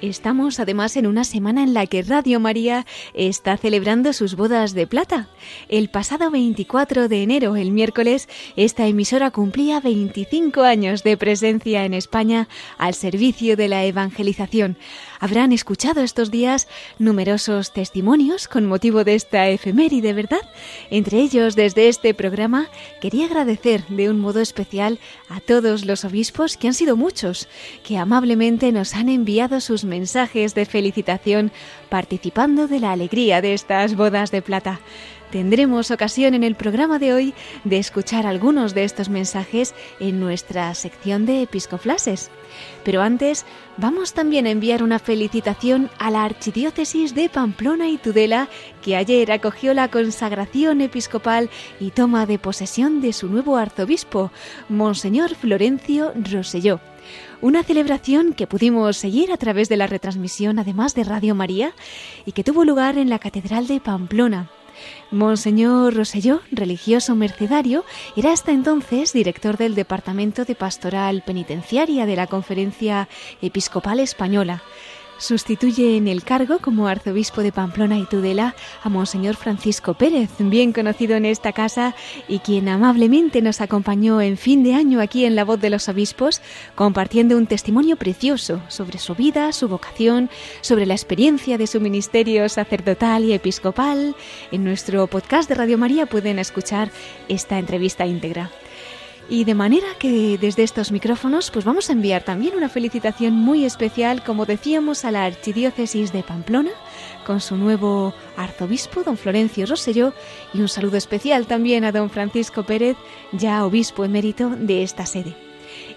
Estamos además en una semana en la que Radio María está celebrando sus bodas de plata. El pasado 24 de enero, el miércoles, esta emisora cumplía 25 años de presencia en España al servicio de la evangelización. Habrán escuchado estos días numerosos testimonios con motivo de esta efeméride, ¿verdad? Entre ellos, desde este programa, quería agradecer de un modo especial a todos los obispos, que han sido muchos, que amablemente nos han enviado sus mensajes de felicitación participando de la alegría de estas bodas de plata. Tendremos ocasión en el programa de hoy de escuchar algunos de estos mensajes en nuestra sección de episcoflases. Pero antes, vamos también a enviar una felicitación a la Archidiócesis de Pamplona y Tudela, que ayer acogió la consagración episcopal y toma de posesión de su nuevo arzobispo, Monseñor Florencio Roselló. Una celebración que pudimos seguir a través de la retransmisión, además de Radio María, y que tuvo lugar en la Catedral de Pamplona. Monseñor Roselló, religioso mercedario, era hasta entonces director del Departamento de Pastoral Penitenciaria de la Conferencia Episcopal Española. Sustituye en el cargo como arzobispo de Pamplona y Tudela a Monseñor Francisco Pérez, bien conocido en esta casa y quien amablemente nos acompañó en fin de año aquí en La Voz de los Obispos, compartiendo un testimonio precioso sobre su vida, su vocación, sobre la experiencia de su ministerio sacerdotal y episcopal. En nuestro podcast de Radio María pueden escuchar esta entrevista íntegra. Y de manera que desde estos micrófonos pues vamos a enviar también una felicitación muy especial, como decíamos, a la Archidiócesis de Pamplona, con su nuevo arzobispo, don Florencio Rosselló, y un saludo especial también a don Francisco Pérez, ya obispo emérito de esta sede.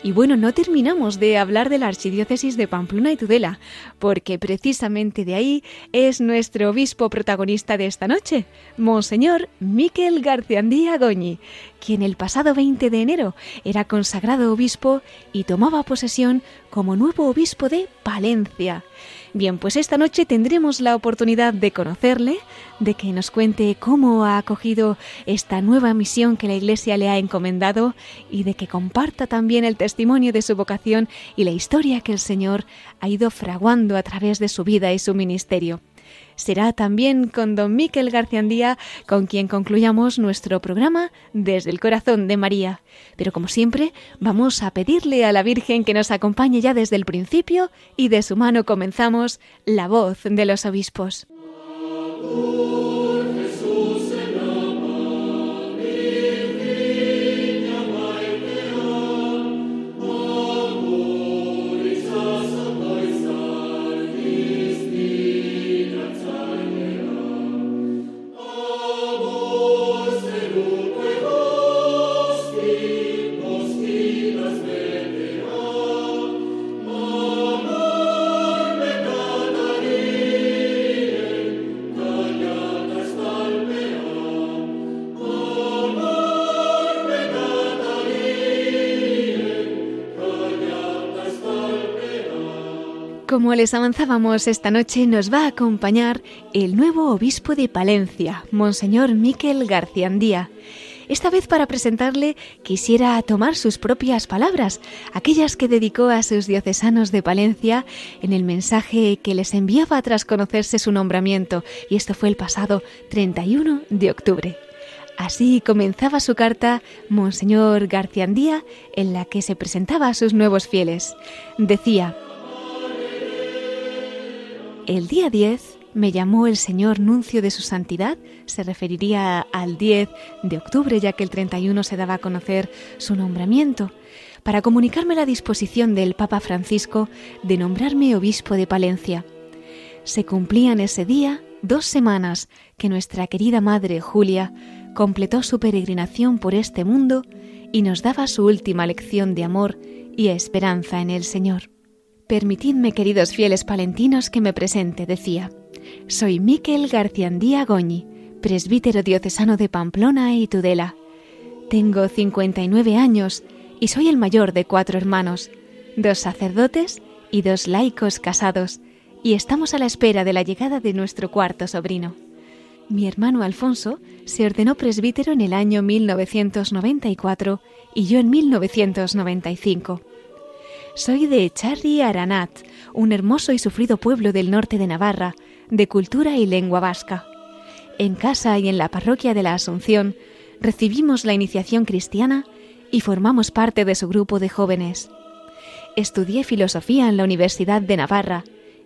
Y bueno, no terminamos de hablar de la Archidiócesis de Pamplona y Tudela, porque precisamente de ahí es nuestro obispo protagonista de esta noche, Monseñor Miquel Garciandía Goñi, quien el pasado 20 de enero era consagrado obispo y tomaba posesión como nuevo obispo de Palencia. Bien, pues esta noche tendremos la oportunidad de conocerle, de que nos cuente cómo ha acogido esta nueva misión que la Iglesia le ha encomendado y de que comparta también el testimonio de su vocación y la historia que el Señor ha ido fraguando a través de su vida y su ministerio será también con don Miquel Garciandía con quien concluyamos nuestro programa desde el corazón de María. Pero como siempre, vamos a pedirle a la Virgen que nos acompañe ya desde el principio y de su mano comenzamos la voz de los obispos. Como les avanzábamos esta noche, nos va a acompañar el nuevo obispo de Palencia, Monseñor Miquel Garciandía. Esta vez para presentarle quisiera tomar sus propias palabras, aquellas que dedicó a sus diocesanos de Palencia en el mensaje que les enviaba tras conocerse su nombramiento, y esto fue el pasado 31 de octubre. Así comenzaba su carta Monseñor Garciandía, en la que se presentaba a sus nuevos fieles. Decía, el día 10 me llamó el señor nuncio de su santidad, se referiría al 10 de octubre, ya que el 31 se daba a conocer su nombramiento, para comunicarme la disposición del Papa Francisco de nombrarme obispo de Palencia. Se cumplían ese día dos semanas que nuestra querida madre Julia completó su peregrinación por este mundo y nos daba su última lección de amor y esperanza en el Señor. Permitidme, queridos fieles palentinos, que me presente, decía. Soy Miquel Garciandía Goñi, presbítero diocesano de Pamplona y Tudela. Tengo 59 años y soy el mayor de cuatro hermanos, dos sacerdotes y dos laicos casados, y estamos a la espera de la llegada de nuestro cuarto sobrino. Mi hermano Alfonso se ordenó presbítero en el año 1994 y yo en 1995. Soy de Echarri Aranat, un hermoso y sufrido pueblo del norte de Navarra, de cultura y lengua vasca. En casa y en la parroquia de la Asunción recibimos la iniciación cristiana y formamos parte de su grupo de jóvenes. Estudié filosofía en la Universidad de Navarra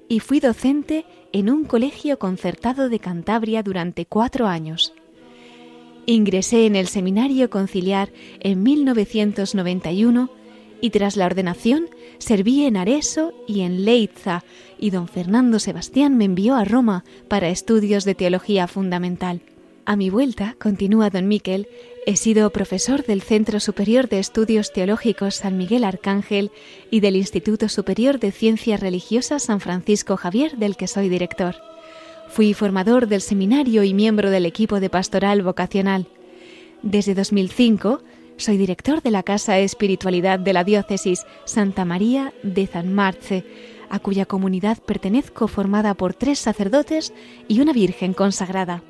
y fui docente en un colegio concertado de Cantabria durante cuatro años. Ingresé en el Seminario Conciliar en 1991 y tras la ordenación serví en Areso y en Leitza y don Fernando Sebastián me envió a Roma para estudios de teología fundamental. A mi vuelta, continúa don Miquel, he sido profesor del Centro Superior de Estudios Teológicos San Miguel Arcángel y del Instituto Superior de Ciencias Religiosas San Francisco Javier, del que soy director. Fui formador del seminario y miembro del equipo de pastoral vocacional. Desde 2005 soy director de la Casa Espiritualidad de la Diócesis Santa María de San Marce, a cuya comunidad pertenezco formada por tres sacerdotes y una Virgen consagrada.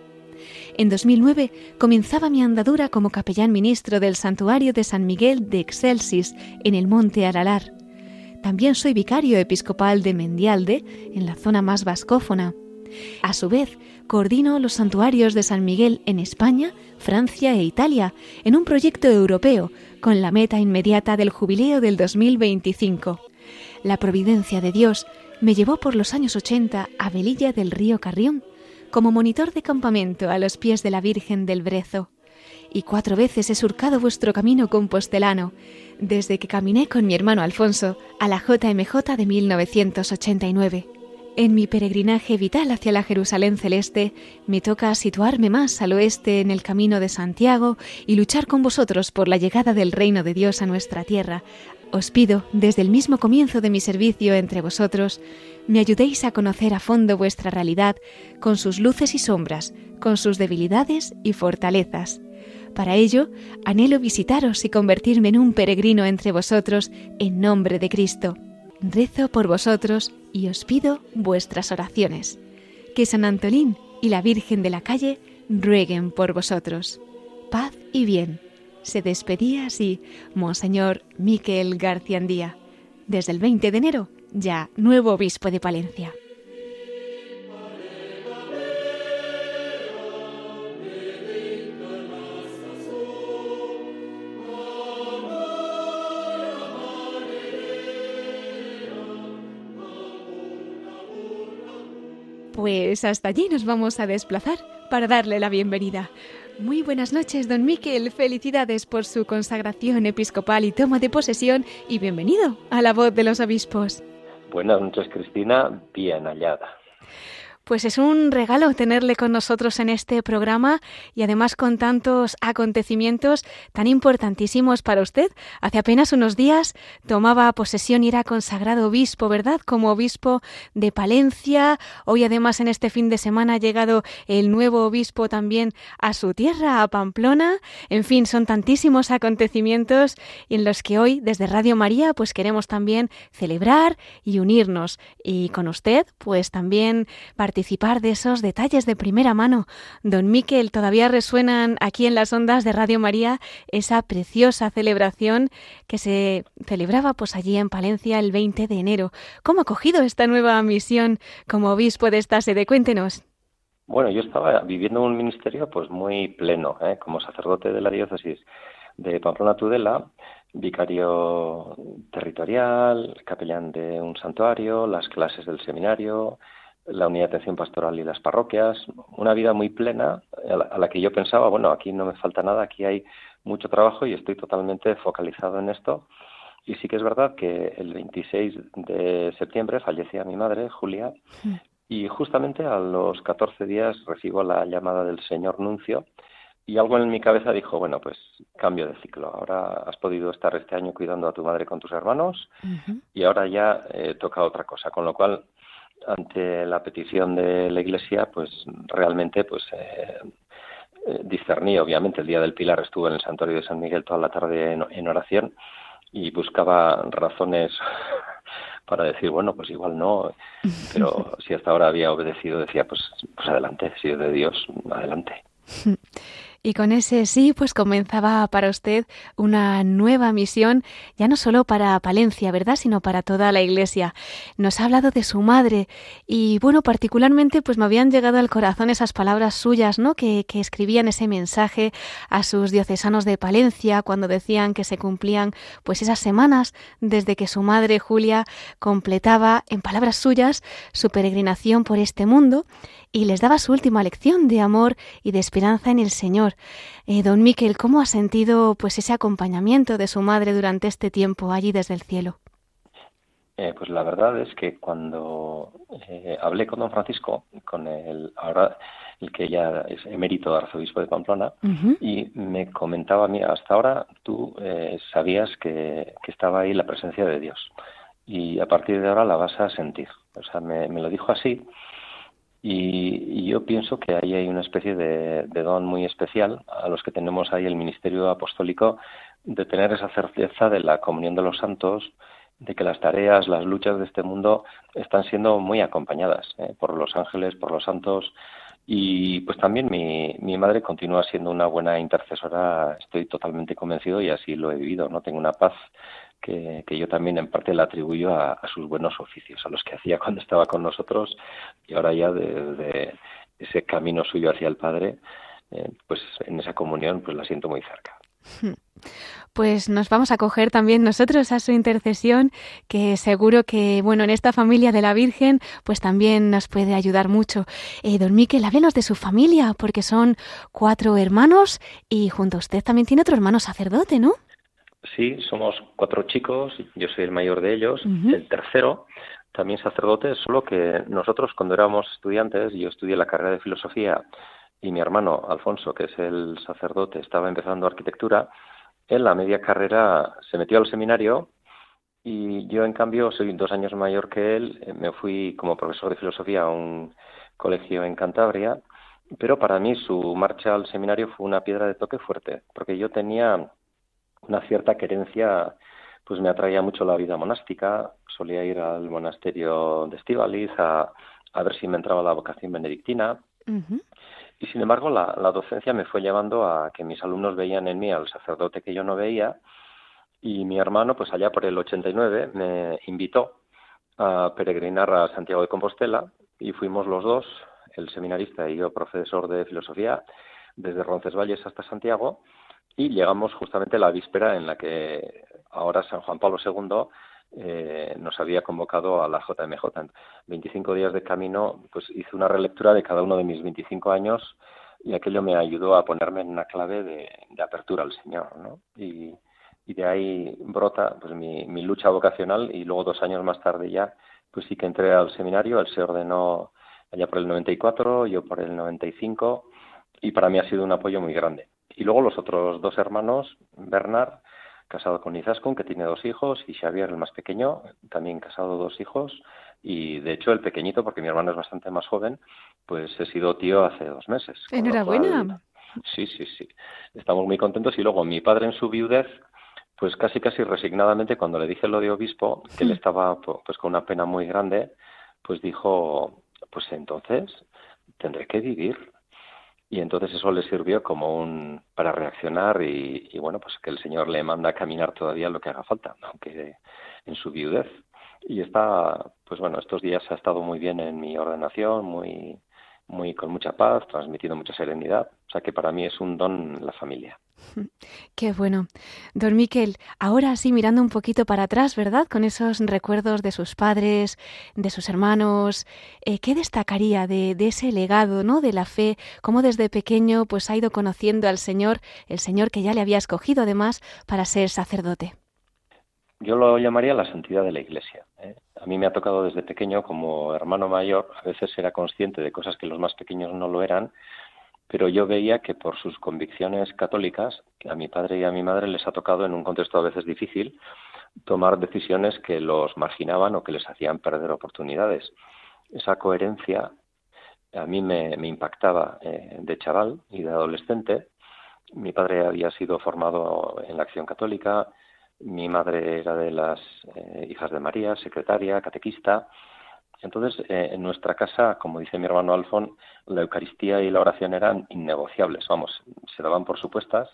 En 2009 comenzaba mi andadura como capellán ministro del Santuario de San Miguel de Excelsis en el Monte Aralar. También soy vicario episcopal de Mendialde, en la zona más vascófona. A su vez, coordino los santuarios de San Miguel en España, Francia e Italia en un proyecto europeo con la meta inmediata del jubileo del 2025. La providencia de Dios me llevó por los años 80 a Velilla del río Carrión como monitor de campamento a los pies de la Virgen del Brezo. Y cuatro veces he surcado vuestro camino compostelano, desde que caminé con mi hermano Alfonso a la JMJ de 1989. En mi peregrinaje vital hacia la Jerusalén celeste, me toca situarme más al oeste en el camino de Santiago y luchar con vosotros por la llegada del reino de Dios a nuestra tierra. Os pido, desde el mismo comienzo de mi servicio entre vosotros, me ayudéis a conocer a fondo vuestra realidad, con sus luces y sombras, con sus debilidades y fortalezas. Para ello, anhelo visitaros y convertirme en un peregrino entre vosotros en nombre de Cristo. Rezo por vosotros y os pido vuestras oraciones. Que San Antolín y la Virgen de la calle rueguen por vosotros. Paz y bien. Se despedía así Monseñor Miquel Garciandía. Desde el 20 de enero, ya nuevo obispo de Palencia. Pues hasta allí nos vamos a desplazar para darle la bienvenida. Muy buenas noches, don Miquel. Felicidades por su consagración episcopal y toma de posesión y bienvenido a la voz de los obispos. Buenas noches, Cristina. Bien hallada. Pues es un regalo tenerle con nosotros en este programa y además con tantos acontecimientos tan importantísimos para usted. Hace apenas unos días tomaba posesión y era consagrado obispo, ¿verdad? Como obispo de Palencia. Hoy además en este fin de semana ha llegado el nuevo obispo también a su tierra, a Pamplona. En fin, son tantísimos acontecimientos en los que hoy desde Radio María pues queremos también celebrar y unirnos. Y con usted pues también participar participar de esos detalles de primera mano. Don Miquel, todavía resuenan aquí en las ondas de Radio María esa preciosa celebración que se celebraba pues allí en Palencia el 20 de enero. ¿Cómo ha cogido esta nueva misión como obispo de esta sede? Cuéntenos. Bueno, yo estaba viviendo un ministerio pues muy pleno, ¿eh? como sacerdote de la diócesis de Pamplona Tudela, vicario territorial, capellán de un santuario, las clases del seminario, la unidad de atención pastoral y las parroquias, una vida muy plena a la, que yo pensaba, bueno, aquí no me falta nada, aquí hay mucho trabajo y estoy totalmente focalizado en esto. Y sí que es verdad que el 26 de septiembre fallecía mi madre, Julia, y justamente a los 14 días recibo la llamada del señor Nuncio y algo en mi cabeza dijo, bueno, pues cambio de ciclo. Ahora has podido estar este año cuidando a tu madre con tus hermanos y ahora ya eh, toca otra cosa. Con lo cual, ante la petición de la Iglesia, pues realmente, pues eh, eh, discerní. Obviamente, el día del Pilar estuve en el Santuario de San Miguel toda la tarde en, oración y buscaba razones para decir, bueno, pues igual no, pero si hasta ahora había obedecido, decía, pues, pues adelante, si es de Dios, adelante. Y con ese sí, pues comenzaba para usted una nueva misión, ya no solo para Palencia, ¿verdad?, sino para toda la Iglesia. Nos ha hablado de su madre y, bueno, particularmente, pues me habían llegado al corazón esas palabras suyas, ¿no?, que, que escribían ese mensaje a sus diocesanos de Palencia cuando decían que se cumplían, pues, esas semanas desde que su madre, Julia, completaba, en palabras suyas, su peregrinación por este mundo y les daba su última lección de amor y de esperanza en el Señor. Eh, don Miquel, ¿cómo ha sentido pues ese acompañamiento de su madre durante este tiempo allí desde el cielo? Eh, pues la verdad es que cuando eh, hablé con don Francisco, con el ahora el que ya es emérito arzobispo de Pamplona, y me comentaba, mira, hasta ahora tú sabías que, estaba ahí la presencia de Dios, y a partir de ahora la vas a sentir. O sea, me lo dijo así, y, yo pienso que ahí hay una especie de, don muy especial a los que tenemos ahí el ministerio apostólico de tener esa certeza de la comunión de los santos, de que las tareas, las luchas de este mundo están siendo muy acompañadas ¿eh? por los ángeles, por los santos. Y pues también mi, mi madre continúa siendo una buena intercesora, estoy totalmente convencido y así lo he vivido, ¿no? Tengo una paz que, yo también en parte la atribuyo a, sus buenos oficios, a los que hacía cuando estaba con nosotros y ahora ya desde ese camino suyo hacia el Padre, eh, pues en esa comunión pues la siento muy cerca. Pues nos vamos a coger también nosotros a su intercesión, que seguro que, bueno, en esta familia de la Virgen, pues también nos puede ayudar mucho. Eh, don Miquel, háblenos de su familia, porque son cuatro hermanos y junto a usted también tiene otro hermano sacerdote, ¿no? Sí, somos cuatro chicos, yo soy el mayor de ellos, el tercero, también sacerdote, solo que nosotros cuando éramos estudiantes, yo estudié la carrera de filosofía y mi hermano Alfonso, que es el sacerdote, estaba empezando arquitectura, en la media carrera se metió al seminario y yo en cambio soy dos años mayor que él, eh, me fui como profesor de filosofía a un colegio en Cantabria, pero para mí su marcha al seminario fue una piedra de toque fuerte, porque yo tenía una cierta querencia, pues me atraía mucho la vida monástica, solía ir al monasterio de Estivaliz a, a ver si me entraba la vocación benedictina. Y sin embargo, la, docencia me fue llevando a que mis alumnos veían en mí al sacerdote que yo no veía. Y mi hermano, pues allá por el 89, me invitó a peregrinar a Santiago de Compostela y fuimos los dos, el seminarista y yo, profesor de filosofía, desde Roncesvalles hasta Santiago y llegamos justamente a la víspera en la que ahora San Juan Pablo II eh, nos había convocado a la JMJ. En 25 días de camino, pues hice una relectura de cada uno de mis 25 años y aquello me ayudó a ponerme en una clave de, apertura al Señor, ¿no? Y, de ahí brota pues mi, mi, lucha vocacional y luego dos años más tarde ya, pues sí que entré al seminario, él se ordenó allá por el 94, yo por el 95 y para mí ha sido un apoyo muy grande. Y luego los otros dos hermanos, Bernard, casado con Izaskun, que tiene dos hijos, y Xavier, el más pequeño, también casado dos hijos, y de hecho el pequeñito, porque mi hermano es bastante más joven, pues he sido tío hace dos meses. Enhorabuena. sí, sí, sí. Estamos muy contentos. Y luego mi padre en su viudez, pues casi casi resignadamente, cuando le dije lo de obispo, que él estaba pues con una pena muy grande, pues dijo, pues entonces tendré que vivir y entonces eso le sirvió como un para reaccionar y, bueno pues que el señor le manda a caminar todavía lo que haga falta aunque en su viudez y está pues bueno estos días ha estado muy bien en mi ordenación muy muy con mucha paz, transmitiendo mucha serenidad. O sea que para mí es un don la familia. Qué bueno. Don Miquel, ahora sí mirando un poquito para atrás, ¿verdad? Con esos recuerdos de sus padres, de sus hermanos, eh, ¿qué destacaría de, de, ese legado, ¿no? De la fe, cómo desde pequeño pues ha ido conociendo al Señor, el Señor que ya le había escogido además para ser sacerdote. Yo lo llamaría la santidad de la Iglesia. ¿eh? A mí me ha tocado desde pequeño, como hermano mayor, a veces era consciente de cosas que los más pequeños no lo eran, pero yo veía que por sus convicciones católicas, a mi padre y a mi madre les ha tocado en un contexto a veces difícil tomar decisiones que los marginaban o que les hacían perder oportunidades. Esa coherencia a mí me, impactaba eh, de chaval y de adolescente. Mi padre había sido formado en la acción católica, mi madre era de las eh, hijas de María, secretaria, catequista. Entonces, eh, en nuestra casa, como dice mi hermano Alfon, la Eucaristía y la oración eran innegociables, vamos, se daban por supuestas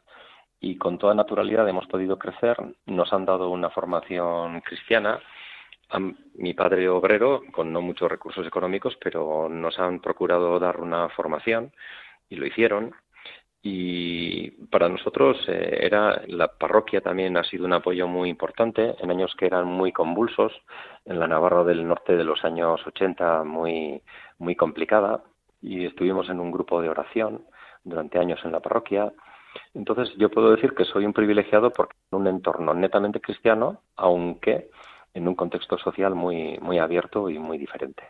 y con toda naturalidad hemos podido crecer. Nos han dado una formación cristiana. mi padre obrero, con no muchos recursos económicos, pero nos han procurado dar una formación y lo hicieron y para nosotros eh, era la parroquia también ha sido un apoyo muy importante en años que eran muy convulsos en la Navarra del norte de los años 80 muy muy complicada y estuvimos en un grupo de oración durante años en la parroquia. Entonces yo puedo decir que soy un privilegiado porque en un entorno netamente cristiano aunque en un contexto social muy muy abierto y muy diferente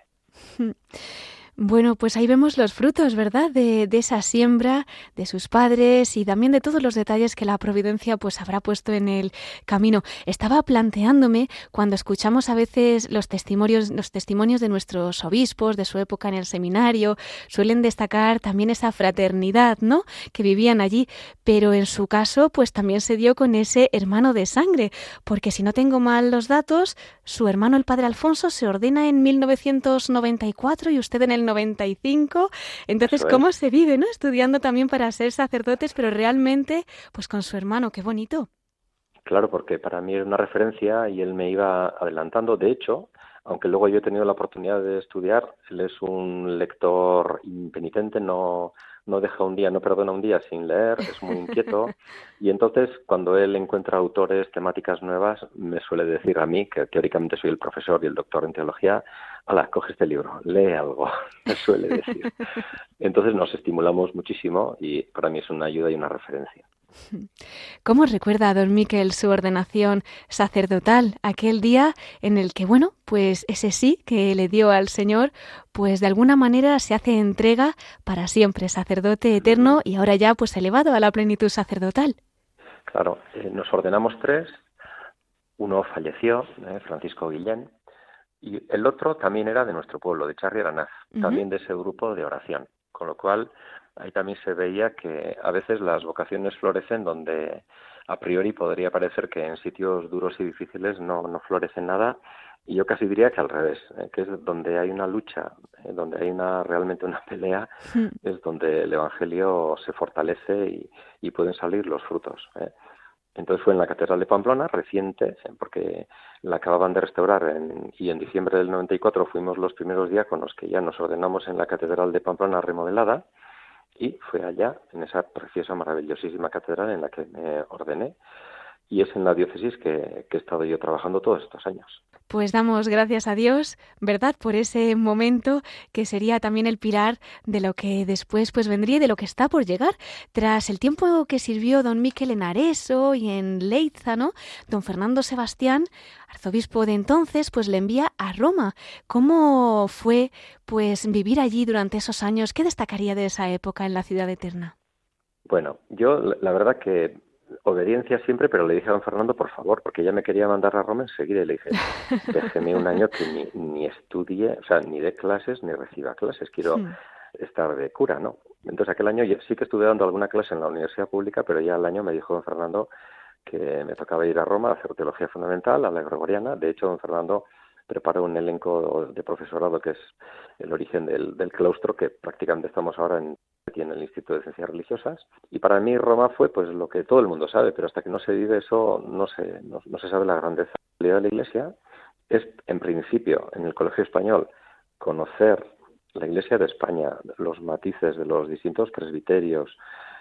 Bueno, pues ahí vemos los frutos, ¿verdad? De, de, esa siembra de sus padres y también de todos los detalles que la providencia pues habrá puesto en el camino. Estaba planteándome cuando escuchamos a veces los testimonios, los testimonios de nuestros obispos de su época en el seminario, suelen destacar también esa fraternidad, ¿no? Que vivían allí, pero en su caso pues también se dio con ese hermano de sangre, porque si no tengo mal los datos, su hermano el padre Alfonso se ordena en 1994 y usted en el 95. Entonces, ¿cómo se vive, no? Estudiando también para ser sacerdotes, pero realmente, pues con su hermano, qué bonito. Claro, porque para mí era una referencia y él me iba adelantando. De hecho, aunque luego yo he tenido la oportunidad de estudiar, él es un lector impenitente, no, no deja un día, no perdona un día sin leer, es muy inquieto. Y entonces, cuando él encuentra autores, temáticas nuevas, me suele decir a mí, que teóricamente soy el profesor y el doctor en teología, ala, coge este libro, lee algo, me suele decir. Entonces nos estimulamos muchísimo y para mí es una ayuda y una referencia. ¿Cómo recuerda a don Miquel su ordenación sacerdotal, aquel día en el que, bueno, pues ese sí que le dio al Señor, pues de alguna manera se hace entrega para siempre, sacerdote eterno y ahora ya pues elevado a la plenitud sacerdotal? Claro, eh, nos ordenamos tres, uno falleció, eh, Francisco Guillén, y el otro también era de nuestro pueblo, de Charri Aranaz, también de ese grupo de oración, con lo cual ahí también se veía que a veces las vocaciones florecen donde a priori podría parecer que en sitios duros y difíciles no, no florece nada y yo casi diría que al revés, eh, que es donde hay una lucha, eh, donde hay una realmente una pelea, hmm. es donde el Evangelio se fortalece y, y pueden salir los frutos. Eh. Entonces fue en la Catedral de Pamplona, reciente, porque la acababan de restaurar en, y en diciembre del 94 fuimos los primeros diáconos que ya nos ordenamos en la Catedral de Pamplona remodelada y fue allá, en esa preciosa, maravillosísima catedral en la que me ordené y es en la diócesis que, que he estado yo trabajando todos estos años. Pues damos gracias a Dios, ¿verdad?, por ese momento que sería también el pilar de lo que después pues vendría y de lo que está por llegar. Tras el tiempo que sirvió don Miquel en Areso y en Leiza, ¿no? Don Fernando Sebastián, arzobispo de entonces, pues le envía a Roma. ¿Cómo fue pues vivir allí durante esos años? ¿Qué destacaría de esa época en la ciudad eterna? Bueno, yo la verdad que obediencia siempre, pero le dije a don Fernando, por favor, porque ya me quería mandar a Roma enseguida y le dije, déjeme un año que ni, ni estudie, o sea, ni de clases ni reciba clases, quiero estar de cura, ¿no? Entonces aquel año sí que estuve dando alguna clase en la universidad pública, pero ya al año me dijo don Fernando que me tocaba ir a Roma a hacer teología fundamental, a la gregoriana. De hecho, don Fernando preparó un elenco de profesorado que es el origen del, del claustro, que prácticamente estamos ahora en en el Instituto de Ciencias Religiosas. Y para mí Roma fue pues lo que todo el mundo sabe, pero hasta que no se vive eso no se, no, se sabe la grandeza de la Iglesia. Es, en principio, en el Colegio Español, conocer la Iglesia de España, los matices de los distintos presbiterios,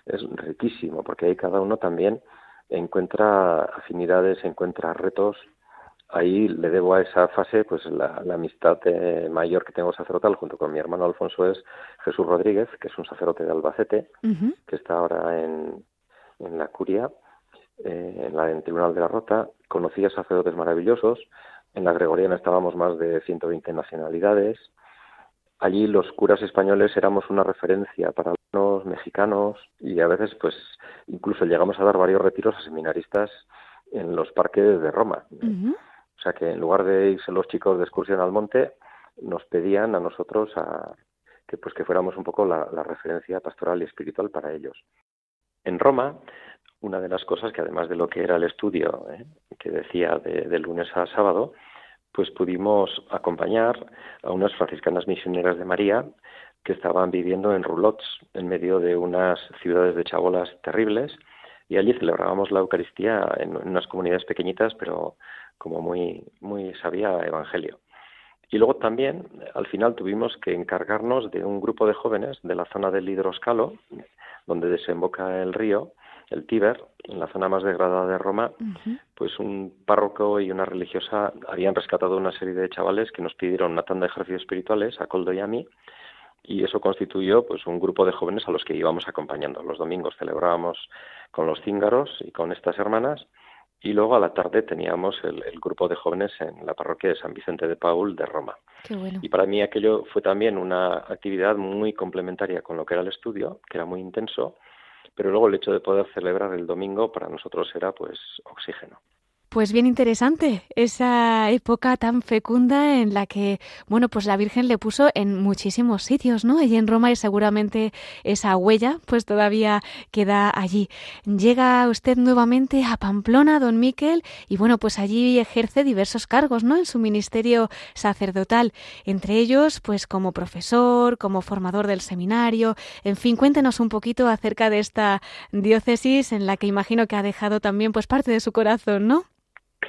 es riquísimo, porque ahí cada uno también encuentra afinidades, encuentra retos. Ahí le debo a esa fase pues la, amistad eh, mayor que tengo sacerdotal junto con mi hermano Alfonso es Jesús Rodríguez, que es un sacerdote de Albacete, que está ahora en, en la curia, eh, en, la, en Tribunal de la Rota. Conocí a sacerdotes maravillosos. En la Gregoriana estábamos más de 120 nacionalidades. Allí los curas españoles éramos una referencia para los mexicanos y a veces pues incluso llegamos a dar varios retiros a seminaristas en los parques de Roma. O sea que en lugar de irse los chicos de excursión al monte, nos pedían a nosotros que pues que fuéramos un poco la, referencia pastoral y espiritual para ellos. En Roma, una de las cosas que además de lo que era el estudio ¿eh? que decía de lunes a sábado, pues pudimos acompañar a unas franciscanas misioneras de María que estaban viviendo en roulots, en medio de unas ciudades de chabolas terribles, y allí celebrábamos la Eucaristía en, unas comunidades pequeñitas, pero como muy, muy sabía evangelio. Y luego también, al final, tuvimos que encargarnos de un grupo de jóvenes de la zona del Hidroscalo, donde desemboca el río, el Tíber, en la zona más degradada de Roma, pues un párroco y una religiosa habían rescatado una serie de chavales que nos pidieron una tanda de ejercicios espirituales a Coldo y a mí, y eso constituyó pues un grupo de jóvenes a los que íbamos acompañando. Los domingos celebrábamos con los cíngaros y con estas hermanas, y luego a la tarde teníamos el, grupo de jóvenes en la parroquia de San Vicente de Paul de Roma. Y para mí aquello fue también una actividad muy complementaria con lo que era el estudio, que era muy intenso, pero luego el hecho de poder celebrar el domingo para nosotros era pues oxígeno. Pues bien interesante esa época tan fecunda en la que, bueno, pues la Virgen le puso en muchísimos sitios, ¿no? Allí en Roma y seguramente esa huella pues todavía queda allí. Llega usted nuevamente a Pamplona, don Miquel, y bueno, pues allí ejerce diversos cargos, ¿no? En su ministerio sacerdotal, entre ellos pues como profesor, como formador del seminario, en fin, cuéntenos un poquito acerca de esta diócesis en la que imagino que ha dejado también pues parte de su corazón, ¿no?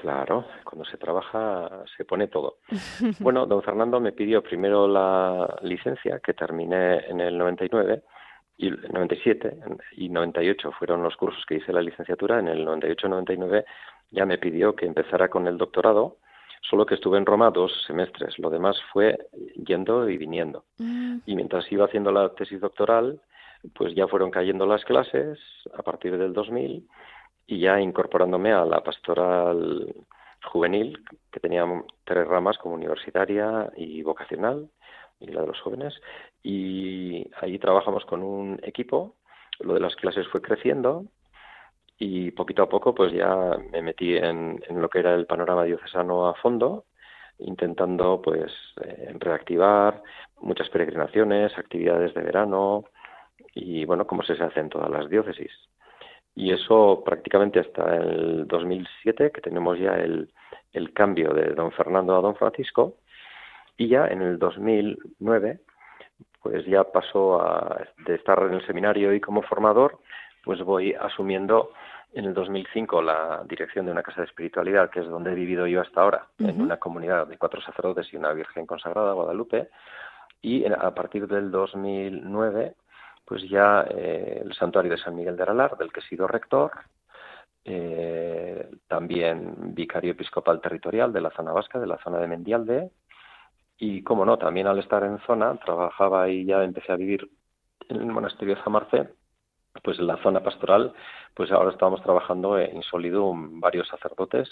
Claro, cuando se trabaja se pone todo. Bueno, don Fernando me pidió primero la licencia, que terminé en el 99, y el 97 y 98 fueron los cursos que hice la licenciatura. En el 98-99 ya me pidió que empezara con el doctorado, solo que estuve en Roma dos semestres. Lo demás fue yendo y viniendo. Mm. Y mientras iba haciendo la tesis doctoral, pues ya fueron cayendo las clases a partir del 2000 y ya incorporándome a la pastoral juvenil, que tenía tres ramas como universitaria y vocacional, y la de los jóvenes, y ahí trabajamos con un equipo, lo de las clases fue creciendo, y poquito a poco pues ya me metí en, lo que era el panorama diocesano a fondo, intentando pues eh, reactivar muchas peregrinaciones, actividades de verano y bueno, como se hace en todas las diócesis y eso prácticamente hasta el 2007 que tenemos ya el, el cambio de don Fernando a don Francisco. Y ya en el 2009 pues ya pasó a, de estar en el seminario y como formador pues voy asumiendo en el 2005 la dirección de una casa de espiritualidad que es donde he vivido yo hasta ahora en una comunidad de cuatro sacerdotes y una virgen consagrada Guadalupe. Y a partir del 2009 pues ya eh, el santuario de San Miguel de Aralar, del que he sido rector, eh, también vicario episcopal territorial de la zona vasca, de la zona de Mendialde, y como no, también al estar en zona, trabajaba y ya empecé a vivir en el monasterio de Zamarce, pues en la zona pastoral, pues ahora estamos trabajando en Solidum varios sacerdotes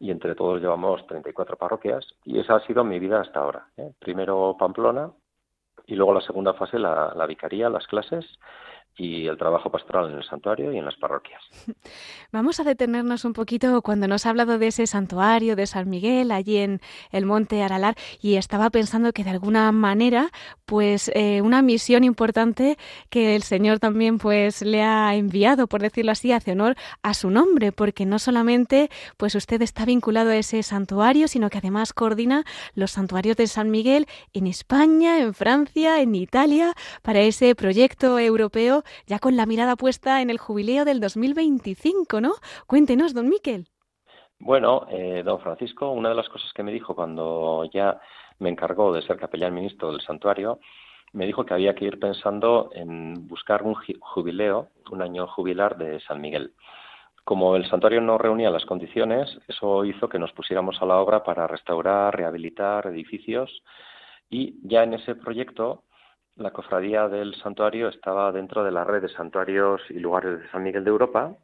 y entre todos llevamos 34 parroquias y esa ha sido mi vida hasta ahora. ¿eh? Primero Pamplona, y luego la segunda fase, la, la vicaría, las clases y el trabajo pastoral en el santuario y en las parroquias. Vamos a detenernos un poquito cuando nos ha hablado de ese santuario de San Miguel allí en el Monte Aralar y estaba pensando que de alguna manera pues eh, una misión importante que el Señor también pues le ha enviado por decirlo así hace honor a su nombre porque no solamente pues usted está vinculado a ese santuario sino que además coordina los santuarios de San Miguel en España, en Francia, en Italia para ese proyecto europeo ya con la mirada puesta en el jubileo del 2025, ¿no? Cuéntenos, don Miquel. Bueno, eh, don Francisco, una de las cosas que me dijo cuando ya me encargó de ser capellán ministro del santuario me dijo que había que ir pensando en buscar un jubileo, un año jubilar de San Miguel. Como el santuario no reunía las condiciones, eso hizo que nos pusiéramos a la obra para restaurar, rehabilitar edificios y ya en ese proyecto la cofradía del santuario estaba dentro de la red de santuarios y lugares de San Miguel de Europa.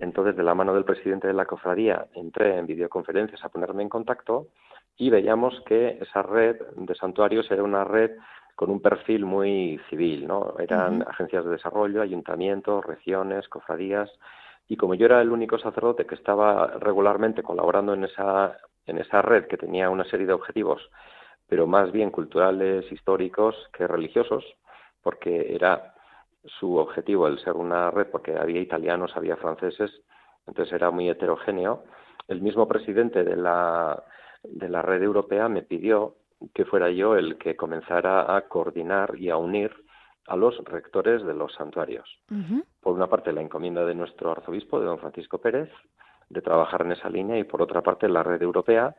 Entonces, de la mano del presidente de la cofradía, entré en videoconferencias a ponerme en contacto y veíamos que esa red de santuarios era una red con un perfil muy civil, ¿no? Eran agencias de desarrollo, ayuntamientos, regiones, cofradías, y como yo era el único sacerdote que estaba regularmente colaborando en esa, en esa red que tenía una serie de objetivos, pero más bien culturales, históricos que religiosos, porque era su objetivo el ser una red, porque había italianos, había franceses, entonces era muy heterogéneo. El mismo presidente de la, de la red europea me pidió que fuera yo el que comenzara a coordinar y a unir a los rectores de los santuarios. Por una parte, la encomienda de nuestro arzobispo, de don Francisco Pérez, de trabajar en esa línea, y por otra parte, la red europea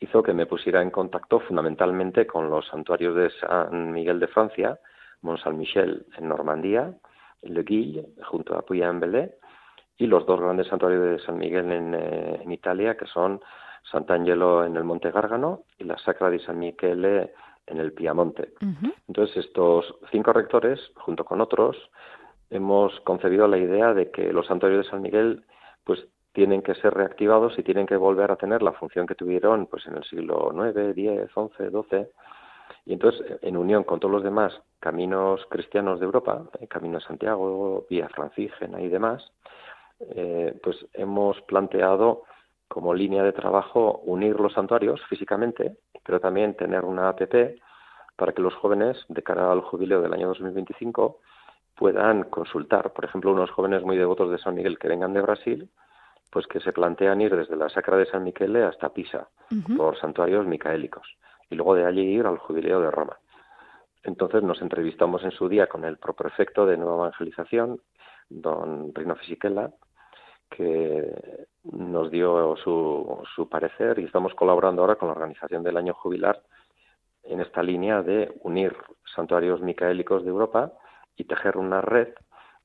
hizo que me pusiera en contacto fundamentalmente con los santuarios de San Miguel de Francia, Mont Saint-Michel en Normandía, Le Guille junto a Puy-en-Velay, y los dos grandes santuarios de San Miguel en, eh, en Italia, que son Sant'Angelo en el Monte Gárgano y la Sacra di San Michele en el Piamonte. Entonces, estos cinco rectores, junto con otros, hemos concebido la idea de que los santuarios de San Miguel pues tienen que ser reactivados y tienen que volver a tener la función que tuvieron pues en el siglo IX, X, XI, XII. Y entonces, en unión con todos los demás caminos cristianos de Europa, el Camino de Santiago, Vía Francígena y demás, eh, pues hemos planteado como línea de trabajo unir los santuarios físicamente, pero también tener una app para que los jóvenes, de cara al jubileo del año 2025, puedan consultar. Por ejemplo, unos jóvenes muy devotos de San Miguel que vengan de Brasil, pues que se plantean ir desde la Sacra de San Michele hasta Pisa, por santuarios micaélicos, y luego de allí ir al jubileo de Roma. Entonces nos entrevistamos en su día con el proprefecto de Nueva Evangelización, don Rino Fisichella, que nos dio su, su parecer y estamos colaborando ahora con la organización del año jubilar en esta línea de unir santuarios micaélicos de Europa y tejer una red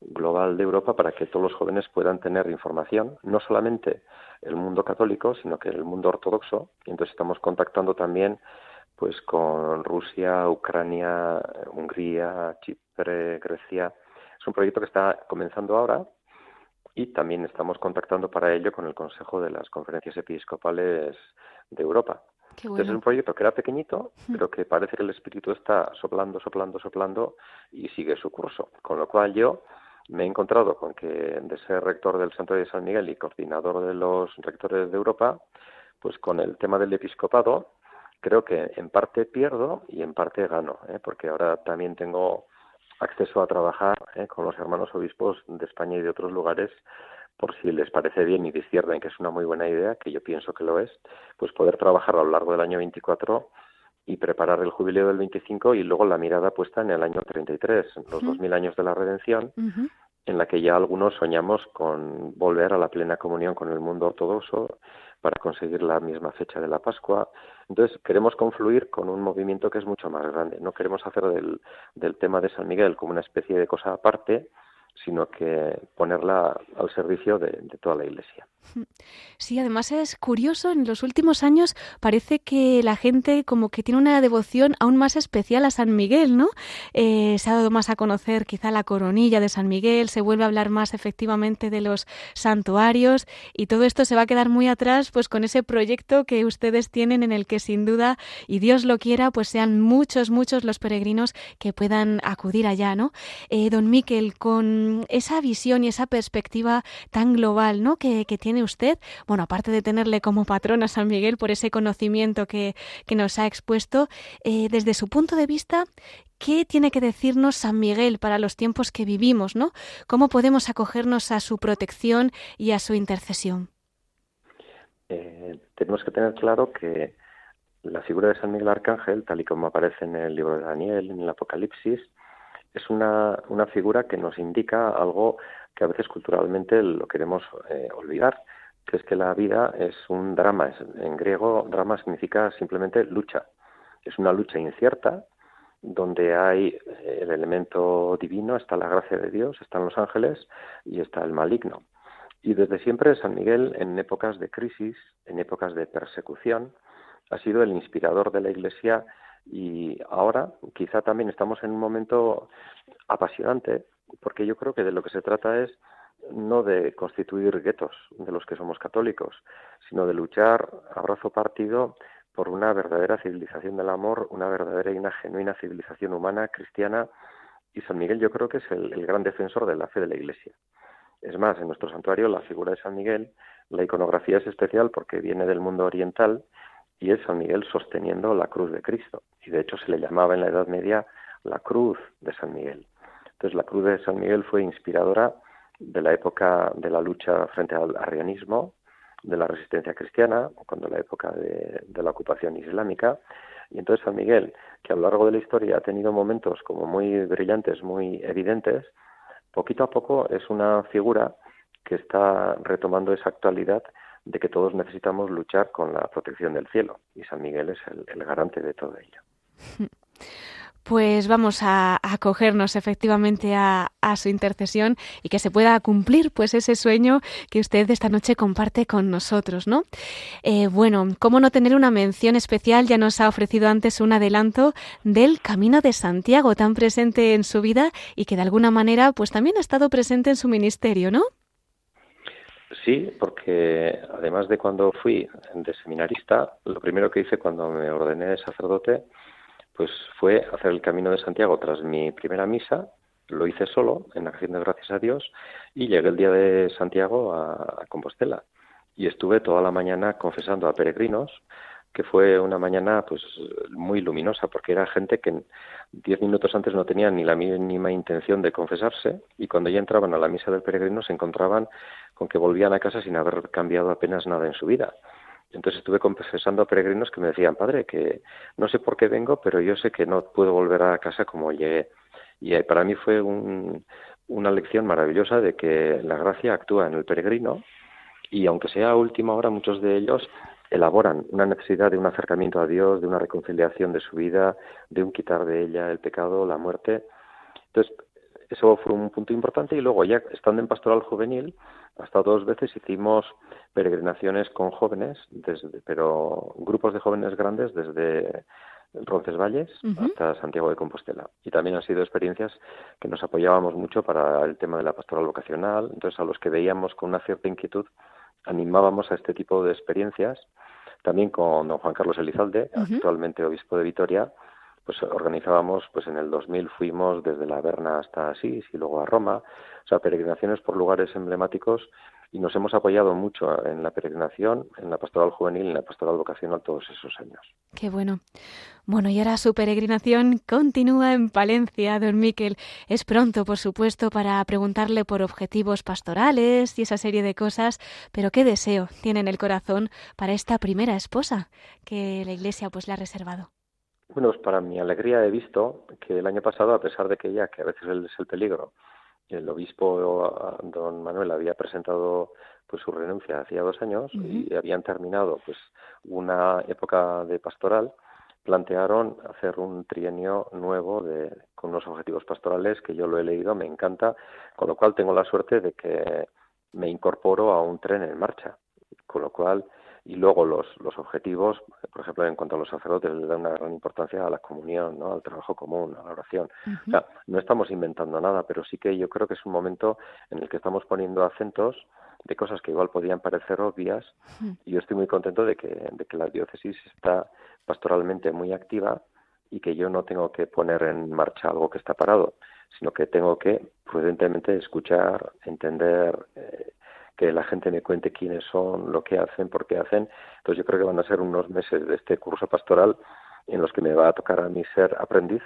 global de Europa para que todos los jóvenes puedan tener información, no solamente el mundo católico, sino que el mundo ortodoxo. Y entonces estamos contactando también pues con Rusia, Ucrania, Hungría, Chipre, Grecia. Es un proyecto que está comenzando ahora y también estamos contactando para ello con el Consejo de las Conferencias Episcopales de Europa. Entonces es un proyecto que era pequeñito, pero que parece que el espíritu está soplando, soplando, soplando y sigue su curso. Con lo cual yo me he encontrado con que de ser rector del Santuario de San Miguel y coordinador de los rectores de Europa, pues con el tema del episcopado creo que en parte pierdo y en parte gano, ¿eh? porque ahora también tengo acceso a trabajar ¿eh? con los hermanos obispos de España y de otros lugares por si les parece bien y discierden que es una muy buena idea, que yo pienso que lo es, pues poder trabajar a lo largo del año 24 y preparar el jubileo del 25 y luego la mirada puesta en el año 33, los 2000 años de la redención, en la que ya algunos soñamos con volver a la plena comunión con el mundo ortodoxo para conseguir la misma fecha de la Pascua. Entonces, queremos confluir con un movimiento que es mucho más grande. No queremos hacer del, del tema de San Miguel como una especie de cosa aparte, sino que ponerla al servicio de, toda la Iglesia. Sí, además es curioso, en los últimos años parece que la gente como que tiene una devoción aún más especial a San Miguel, ¿no? Eh, se ha dado más a conocer quizá la coronilla de San Miguel, se vuelve a hablar más efectivamente de los santuarios y todo esto se va a quedar muy atrás pues con ese proyecto que ustedes tienen en el que sin duda, y Dios lo quiera, pues sean muchos, muchos los peregrinos que puedan acudir allá, ¿no? Eh, don Miquel, con esa visión y esa perspectiva tan global ¿no? que, tiene usted, bueno, aparte de tenerle como patrón a San Miguel por ese conocimiento que, nos ha expuesto, eh, desde su punto de vista, ¿qué tiene que decirnos San Miguel para los tiempos que vivimos? ¿no? ¿Cómo podemos acogernos a su protección y a su intercesión? Eh, tenemos que tener claro que la figura de San Miguel Arcángel, tal y como aparece en el libro de Daniel, en el Apocalipsis, es una, una figura que nos indica algo que a veces culturalmente lo queremos eh, olvidar, que es que la vida es un drama. En griego, drama significa simplemente lucha. Es una lucha incierta donde hay eh, el elemento divino, está la gracia de Dios, están los ángeles y está el maligno. Y desde siempre San Miguel, en épocas de crisis, en épocas de persecución, ha sido el inspirador de la Iglesia y ahora quizá también estamos en un momento apasionante, porque yo creo que de lo que se trata es no de constituir guetos de los que somos católicos, sino de luchar a brazo partido por una verdadera civilización del amor, una verdadera y una genuina civilización humana cristiana. Y San Miguel yo creo que es el, gran defensor de la fe de la Iglesia. Es más, en nuestro santuario la figura de San Miguel, la iconografía es especial porque viene del mundo oriental y es San Miguel sosteniendo la cruz de Cristo. Y de hecho se le llamaba en la Edad Media la cruz de San Miguel. Entonces la cruz de San Miguel fue inspiradora de la época de la lucha frente al arrianismo, de la resistencia cristiana, cuando la época de, la ocupación islámica. Y entonces San Miguel, que a lo largo de la historia ha tenido momentos como muy brillantes, muy evidentes, poquito a poco es una figura que está retomando esa actualidad de que todos necesitamos luchar con la protección del cielo. Y San Miguel es el, garante de todo ello. pues vamos a acogernos efectivamente a, su intercesión y que se pueda cumplir pues ese sueño que usted esta noche comparte con nosotros, ¿no? Eh, bueno, cómo no tener una mención especial, ya nos ha ofrecido antes un adelanto del Camino de Santiago tan presente en su vida y que de alguna manera pues también ha estado presente en su ministerio, ¿no? Sí, porque además de cuando fui de seminarista, lo primero que hice cuando me ordené de sacerdote pues fue hacer el Camino de Santiago tras mi primera misa, lo hice solo, en acción de gracias a Dios, y llegué el día de Santiago a, Compostela. Y estuve toda la mañana confesando a peregrinos, que fue una mañana pues muy luminosa, porque era gente que diez minutos antes no tenía ni la mínima intención de confesarse, y cuando ya entraban a la misa del peregrino se encontraban con que volvían a casa sin haber cambiado apenas nada en su vida. Entonces estuve confesando a peregrinos que me decían, padre, que no sé por qué vengo, pero yo sé que no puedo volver a casa como llegué. Y para mí fue una lección maravillosa de que la gracia actúa en el peregrino y aunque sea a última hora, muchos de ellos elaboran una necesidad de un acercamiento a Dios, de una reconciliación de su vida, de un quitar de ella el pecado, la muerte. Entonces, eso fue un punto importante y luego ya estando en pastoral juvenil, hasta dos veces hicimos peregrinaciones con jóvenes, desde, pero grupos de jóvenes grandes desde Roncesvalles hasta Santiago de Compostela. Y también han sido experiencias que nos apoyábamos mucho para el tema de la pastoral vocacional. Entonces, a los que veíamos con una cierta inquietud, animábamos a este tipo de experiencias. También con don Juan Carlos Elizalde, actualmente obispo de Vitoria, pues organizábamos, pues en el 2000 fuimos desde la Berna hasta Asís y luego a Roma, o sea, peregrinaciones por lugares emblemáticos y nos hemos apoyado mucho en la peregrinación, en la pastoral juvenil, en la pastoral vocacional todos esos años. Qué bueno. Bueno, y ahora su peregrinación continúa en Palencia, don Miquel. Es pronto, por supuesto, para preguntarle por objetivos pastorales y esa serie de cosas, pero qué deseo tiene en el corazón para esta primera esposa que la Iglesia pues le ha reservado. Bueno, pues para mi alegría he visto que el año pasado, a pesar de que ya, que a veces es el peligro, el obispo don Manuel había presentado pues su renuncia hacía dos años y habían terminado pues una época de pastoral plantearon hacer un trienio nuevo de, con unos objetivos pastorales que yo lo he leído, me encanta, con lo cual tengo la suerte de que me incorporo a un tren en marcha, con lo cual y luego los, los objetivos, por ejemplo, en cuanto a los sacerdotes, le dan una gran importancia a la comunión, ¿no? al trabajo común, a la oración. o sea, no estamos inventando nada, pero sí que yo creo que es un momento en el que estamos poniendo acentos de cosas que igual podían parecer obvias y yo estoy muy contento de que, de que la diócesis está pastoralmente muy activa y que yo no tengo que poner en marcha algo que está parado, sino que tengo que prudentemente escuchar, entender, eh, que la gente me cuente quiénes son, lo que hacen, por qué hacen. Entonces yo creo que van a ser unos meses de este curso pastoral en los que me va a tocar a mí ser aprendiz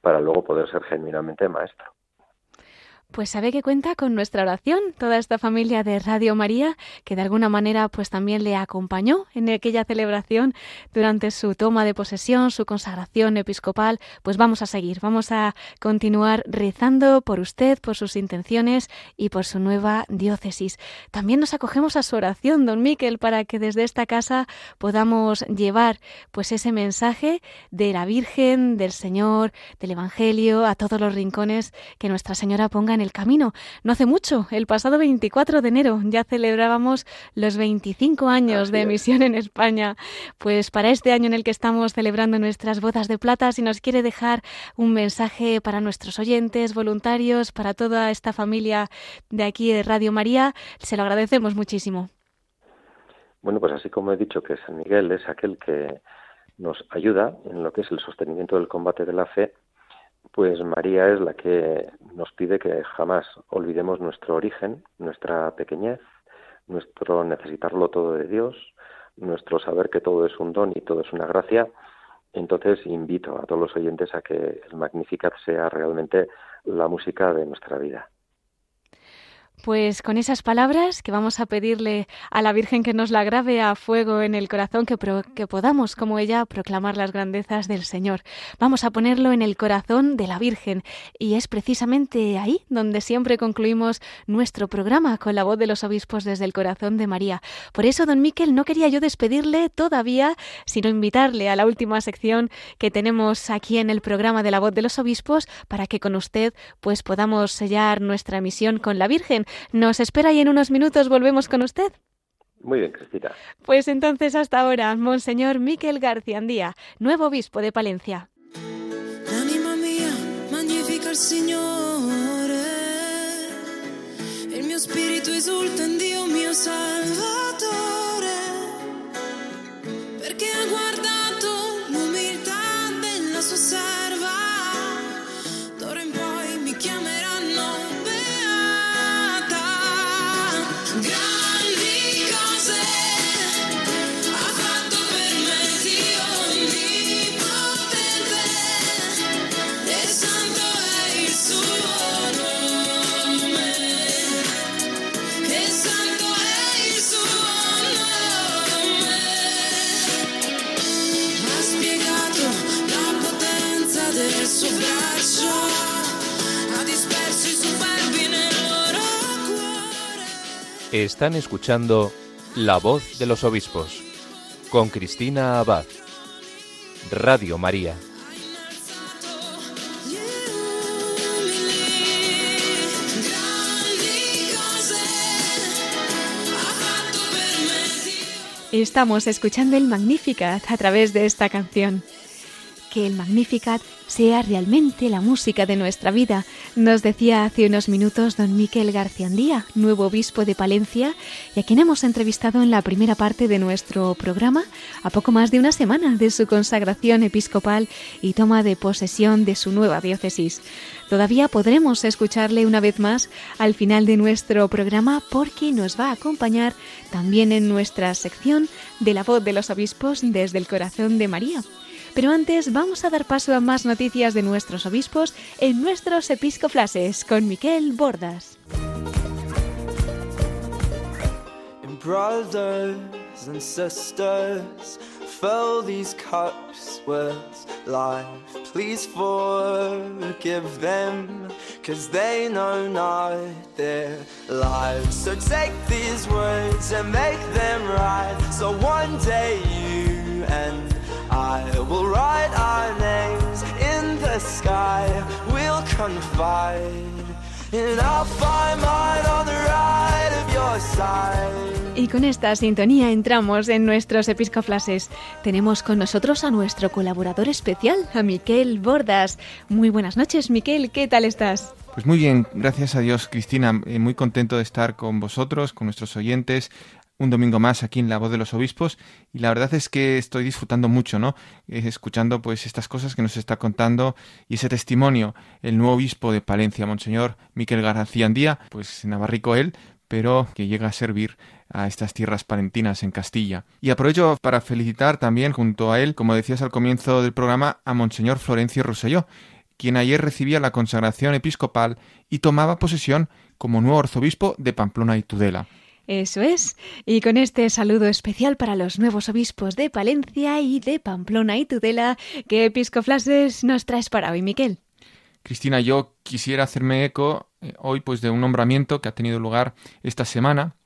para luego poder ser genuinamente maestro. Pues sabe que cuenta con nuestra oración, toda esta familia de Radio María, que de alguna manera pues también le acompañó en aquella celebración durante su toma de posesión, su consagración episcopal. Pues vamos a seguir, vamos a continuar rezando por usted, por sus intenciones y por su nueva diócesis. También nos acogemos a su oración, don Miquel, para que desde esta casa podamos llevar pues ese mensaje de la Virgen, del Señor, del Evangelio a todos los rincones que Nuestra Señora ponga en el camino. No hace mucho, el pasado 24 de enero, ya celebrábamos los 25 años de emisión en España. Pues para este año en el que estamos celebrando nuestras bodas de plata, si nos quiere dejar un mensaje para nuestros oyentes, voluntarios, para toda esta familia de aquí de Radio María, se lo agradecemos muchísimo. Bueno, pues así como he dicho que San Miguel es aquel que nos ayuda en lo que es el sostenimiento del combate de la fe, pues María es la que nos pide que jamás olvidemos nuestro origen, nuestra pequeñez, nuestro necesitarlo todo de Dios, nuestro saber que todo es un don y todo es una gracia. Entonces invito a todos los oyentes a que el Magnificat sea realmente la música de nuestra vida. Pues con esas palabras que vamos a pedirle a la Virgen que nos la grabe a fuego en el corazón, que, que, podamos, como ella, proclamar las grandezas del Señor. Vamos a ponerlo en el corazón de la Virgen. Y es precisamente ahí donde siempre concluimos nuestro programa con la voz de los obispos desde el corazón de María. Por eso, don Miquel, no quería yo despedirle todavía, sino invitarle a la última sección que tenemos aquí en el programa de la voz de los obispos para que con usted pues podamos sellar nuestra misión con la Virgen nos espera y en unos minutos volvemos con usted. Muy bien, Cristina. Pues entonces hasta ahora, Monseñor Miquel García Andía, nuevo obispo de Palencia. Anima mía, magnifica el Signore. El mio spirito esulta en Dio mio Salvatore. Están escuchando La voz de los obispos con Cristina Abad. Radio María. Estamos escuchando el Magnificat a través de esta canción. Que el Magnificat sea realmente la música de nuestra vida, nos decía hace unos minutos don Miquel Garciandía, nuevo obispo de Palencia, y a quien hemos entrevistado en la primera parte de nuestro programa, a poco más de una semana de su consagración episcopal y toma de posesión de su nueva diócesis. Todavía podremos escucharle una vez más al final de nuestro programa porque nos va a acompañar también en nuestra sección de la voz de los obispos desde el corazón de María. Pero antes vamos a dar paso a más noticias de nuestros obispos en nuestros episcoflases con Miquel Bordas. Brothers and sisters, fill these cups with life. Please forgive them, cause they know not their lives. So take these words and make them right. So one day you and I will write our names in the sky. We'll confide, and I'll find mine on the right of your side. Y con esta sintonía entramos en nuestros episcoflases. Tenemos con nosotros a nuestro colaborador especial, a Miquel Bordas. Muy buenas noches, Miquel, ¿qué tal estás? Pues muy bien, gracias a Dios, Cristina. Eh, muy contento de estar con vosotros, con nuestros oyentes, un domingo más aquí en La Voz de los Obispos y la verdad es que estoy disfrutando mucho, ¿no? Eh, escuchando pues estas cosas que nos está contando y ese testimonio, el nuevo obispo de Palencia, Monseñor Miquel García Andía, pues navarrico él, pero que llega a servir a estas tierras palentinas en Castilla. Y aprovecho para felicitar también junto a él, como decías al comienzo del programa, a Monseñor Florencio Rosselló, quien ayer recibía la consagración episcopal y tomaba posesión como nuevo arzobispo de Pamplona y Tudela. Eso es. Y con este saludo especial para los nuevos obispos de Palencia y de Pamplona y Tudela, ¿qué episcoflases nos traes para hoy, Miquel? Cristina, yo quisiera hacerme eco eh, hoy pues de un nombramiento que ha tenido lugar esta semana.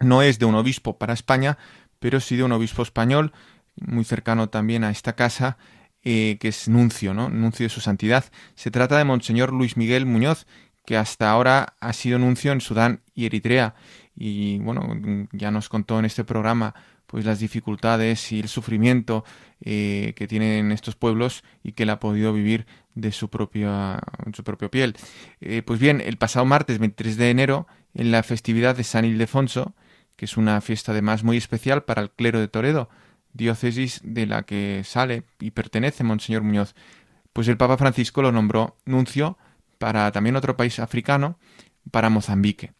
No es de un obispo para España, pero sí de un obispo español, muy cercano también a esta casa, eh, que es nuncio, ¿no? Nuncio de su santidad. Se trata de Monseñor Luis Miguel Muñoz, que hasta ahora ha sido nuncio en Sudán y Eritrea. Y bueno, ya nos contó en este programa pues las dificultades y el sufrimiento eh, que tienen estos pueblos y que él ha podido vivir de su propia, su propia piel. Eh, pues bien, el pasado martes 23 de enero, en la festividad de San Ildefonso, que es una fiesta además muy especial para el clero de Toledo, diócesis de la que sale y pertenece Monseñor Muñoz, pues el Papa Francisco lo nombró nuncio para también otro país africano, para Mozambique.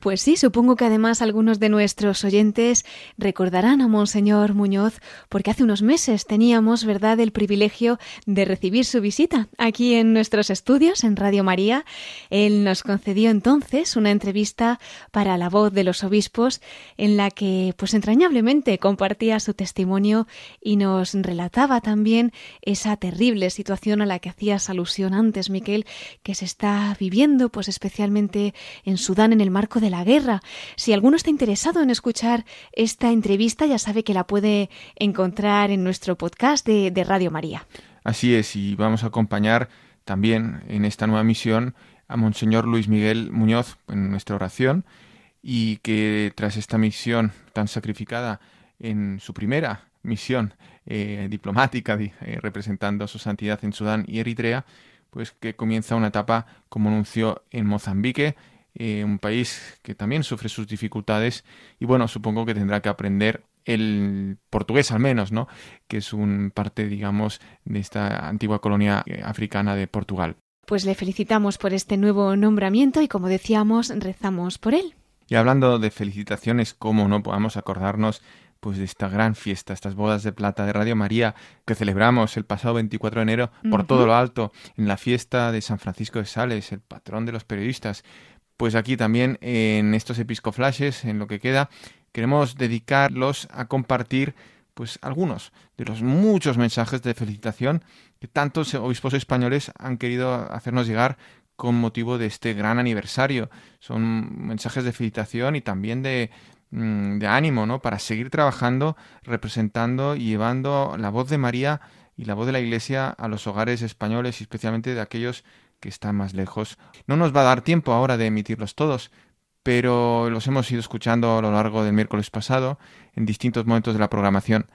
Pues sí, supongo que además algunos de nuestros oyentes recordarán a Monseñor Muñoz porque hace unos meses teníamos, ¿verdad?, el privilegio de recibir su visita aquí en nuestros estudios en Radio María. Él nos concedió entonces una entrevista para la voz de los obispos en la que, pues entrañablemente, compartía su testimonio y nos relataba también esa terrible situación a la que hacías alusión antes, Miquel, que se está viviendo, pues especialmente en Sudán en el marco de la guerra. Si alguno está interesado en escuchar esta entrevista, ya sabe que la puede encontrar en nuestro podcast de, Radio María. Así es, y vamos a acompañar también en esta nueva misión a Monseñor Luis Miguel Muñoz en nuestra oración y que tras esta misión tan sacrificada en su primera misión eh, diplomática eh, representando a su santidad en Sudán y Eritrea, pues que comienza una etapa como anunció en Mozambique eh, un país que también sufre sus dificultades y bueno, supongo que tendrá que aprender el portugués al menos, ¿no? Que es un parte, digamos, de esta antigua colonia eh, africana de Portugal. Pues le felicitamos por este nuevo nombramiento y como decíamos, rezamos por él. Y hablando de felicitaciones, ¿cómo no podamos acordarnos pues de esta gran fiesta, estas bodas de plata de Radio María que celebramos el pasado 24 de enero por todo lo alto en la fiesta de San Francisco de Sales, el patrón de los periodistas, pues aquí también en estos episcoflashes, en lo que queda, queremos dedicarlos a compartir pues algunos de los muchos mensajes de felicitación que tantos obispos españoles han querido hacernos llegar con motivo de este gran aniversario. Son mensajes de felicitación y también de, mm, de ánimo, ¿no? Para seguir trabajando, representando y llevando la voz de María y la voz de la Iglesia a los hogares españoles y especialmente de aquellos que está más lejos. No nos va a dar tiempo ahora de emitirlos todos, pero los hemos ido escuchando a lo largo del miércoles pasado en distintos momentos de la programación.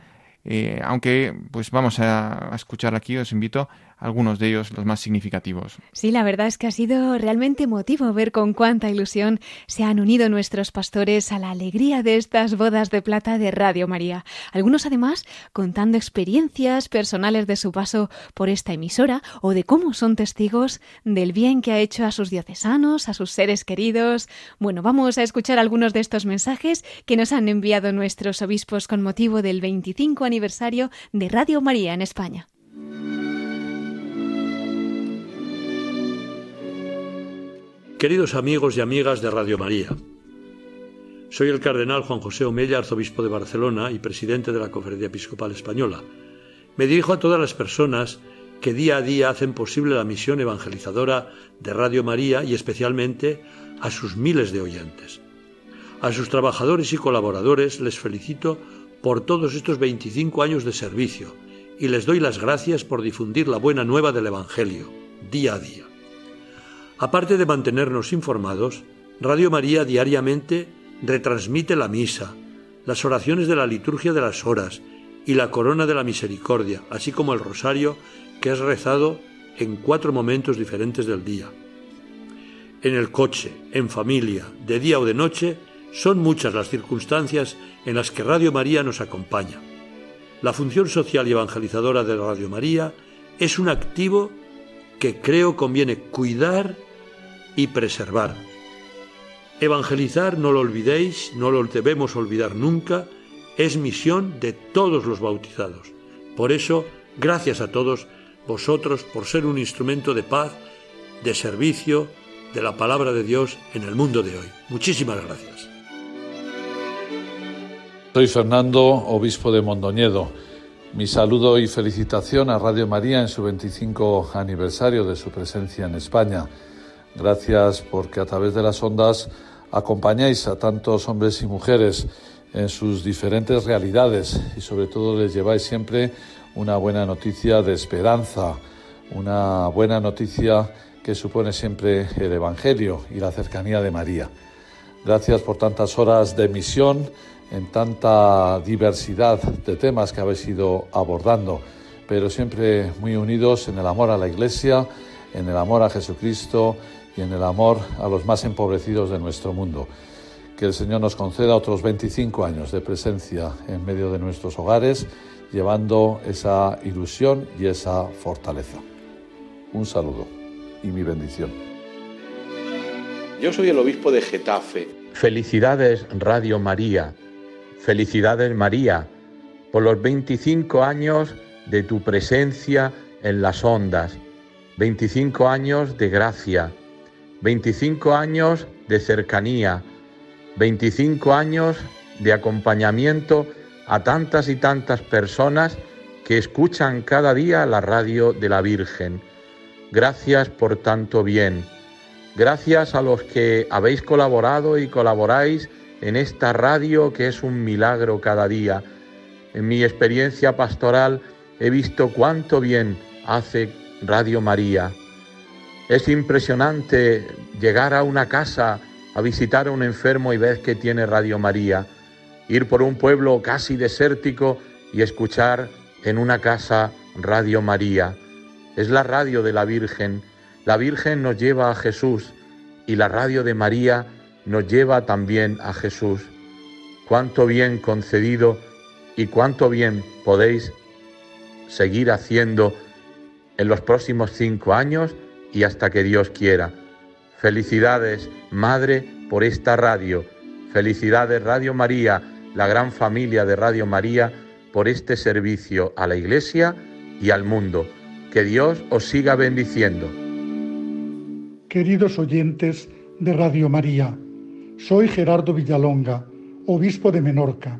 Eh, aunque pues vamos a, a, escuchar aquí, os invito algunos de ellos los más significativos. Sí, la verdad es que ha sido realmente emotivo ver con cuánta ilusión se han unido nuestros pastores a la alegría de estas bodas de plata de Radio María. Algunos además contando experiencias personales de su paso por esta emisora o de cómo son testigos del bien que ha hecho a sus diocesanos, a sus seres queridos. Bueno, vamos a escuchar algunos de estos mensajes que nos han enviado nuestros obispos con motivo del 25 aniversario de Radio María en España. Queridos amigos y amigas de Radio María, soy el cardenal Juan José Omella, arzobispo de Barcelona y presidente de la Conferencia Episcopal Española. Me dirijo a todas las personas que día a día hacen posible la misión evangelizadora de Radio María y especialmente a sus miles de oyentes. A sus trabajadores y colaboradores les felicito por todos estos 25 años de servicio y les doy las gracias por difundir la buena nueva del Evangelio, día a día. Aparte de mantenernos informados, Radio María diariamente retransmite la misa, las oraciones de la liturgia de las horas y la corona de la misericordia, así como el rosario que es rezado en cuatro momentos diferentes del día. En el coche, en familia, de día o de noche, son muchas las circunstancias en las que Radio María nos acompaña. La función social y evangelizadora de Radio María es un activo que creo conviene cuidar y preservar. Evangelizar, no lo olvidéis, no lo debemos olvidar nunca, es misión de todos los bautizados. Por eso, gracias a todos, vosotros por ser un instrumento de paz, de servicio, de la palabra de Dios en el mundo de hoy. Muchísimas gracias. Soy Fernando, obispo de Mondoñedo. Mi saludo y felicitación a Radio María en su 25 aniversario de su presencia en España. Gracias porque a través de las ondas acompañáis a tantos hombres y mujeres en sus diferentes realidades y sobre todo les lleváis siempre una buena noticia de esperanza, una buena noticia que supone siempre el Evangelio y la cercanía de María. Gracias por tantas horas de misión en tanta diversidad de temas que habéis ido abordando, pero siempre muy unidos en el amor a la Iglesia, en el amor a Jesucristo y en el amor a los más empobrecidos de nuestro mundo. Que el Señor nos conceda otros 25 años de presencia en medio de nuestros hogares, llevando esa ilusión y esa fortaleza. Un saludo y mi bendición. Yo soy el obispo de Getafe. Felicidades Radio María. Felicidades María por los 25 años de tu presencia en las ondas. 25 años de gracia. 25 años de cercanía. 25 años de acompañamiento a tantas y tantas personas que escuchan cada día la radio de la Virgen. Gracias por tanto bien. Gracias a los que habéis colaborado y colaboráis en esta radio que es un milagro cada día. En mi experiencia pastoral he visto cuánto bien hace Radio María. Es impresionante llegar a una casa a visitar a un enfermo y ver que tiene Radio María, ir por un pueblo casi desértico y escuchar en una casa Radio María es la radio de la Virgen. La Virgen nos lleva a Jesús y la radio de María nos lleva también a Jesús. Cuánto bien concedido y cuánto bien podéis seguir haciendo en los próximos cinco años y hasta que Dios quiera. Felicidades, Madre, por esta radio. Felicidades, Radio María, la gran familia de Radio María, por este servicio a la Iglesia y al mundo. Que Dios os siga bendiciendo. Queridos oyentes de Radio María, soy Gerardo Villalonga, obispo de Menorca.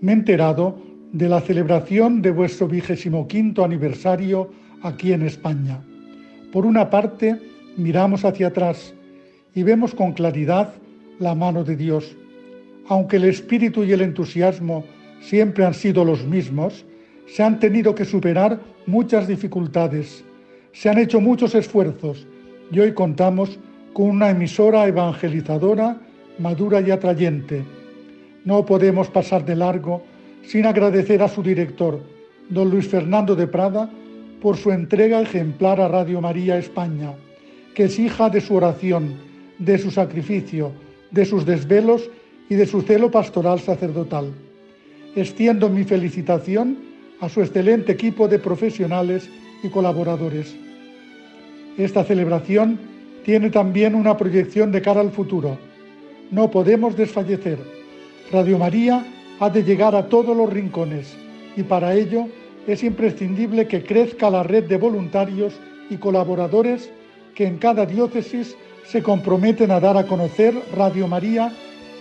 Me he enterado de la celebración de vuestro vigésimo quinto aniversario aquí en España. Por una parte, miramos hacia atrás y vemos con claridad la mano de Dios. Aunque el espíritu y el entusiasmo siempre han sido los mismos, se han tenido que superar muchas dificultades, se han hecho muchos esfuerzos y hoy contamos con una emisora evangelizadora, madura y atrayente. No podemos pasar de largo sin agradecer a su director, don Luis Fernando de Prada, por su entrega ejemplar a Radio María España, que es hija de su oración, de su sacrificio, de sus desvelos y de su celo pastoral sacerdotal. Extiendo mi felicitación a su excelente equipo de profesionales y colaboradores. Esta celebración tiene también una proyección de cara al futuro. No podemos desfallecer. Radio María ha de llegar a todos los rincones y para ello es imprescindible que crezca la red de voluntarios y colaboradores que en cada diócesis se comprometen a dar a conocer Radio María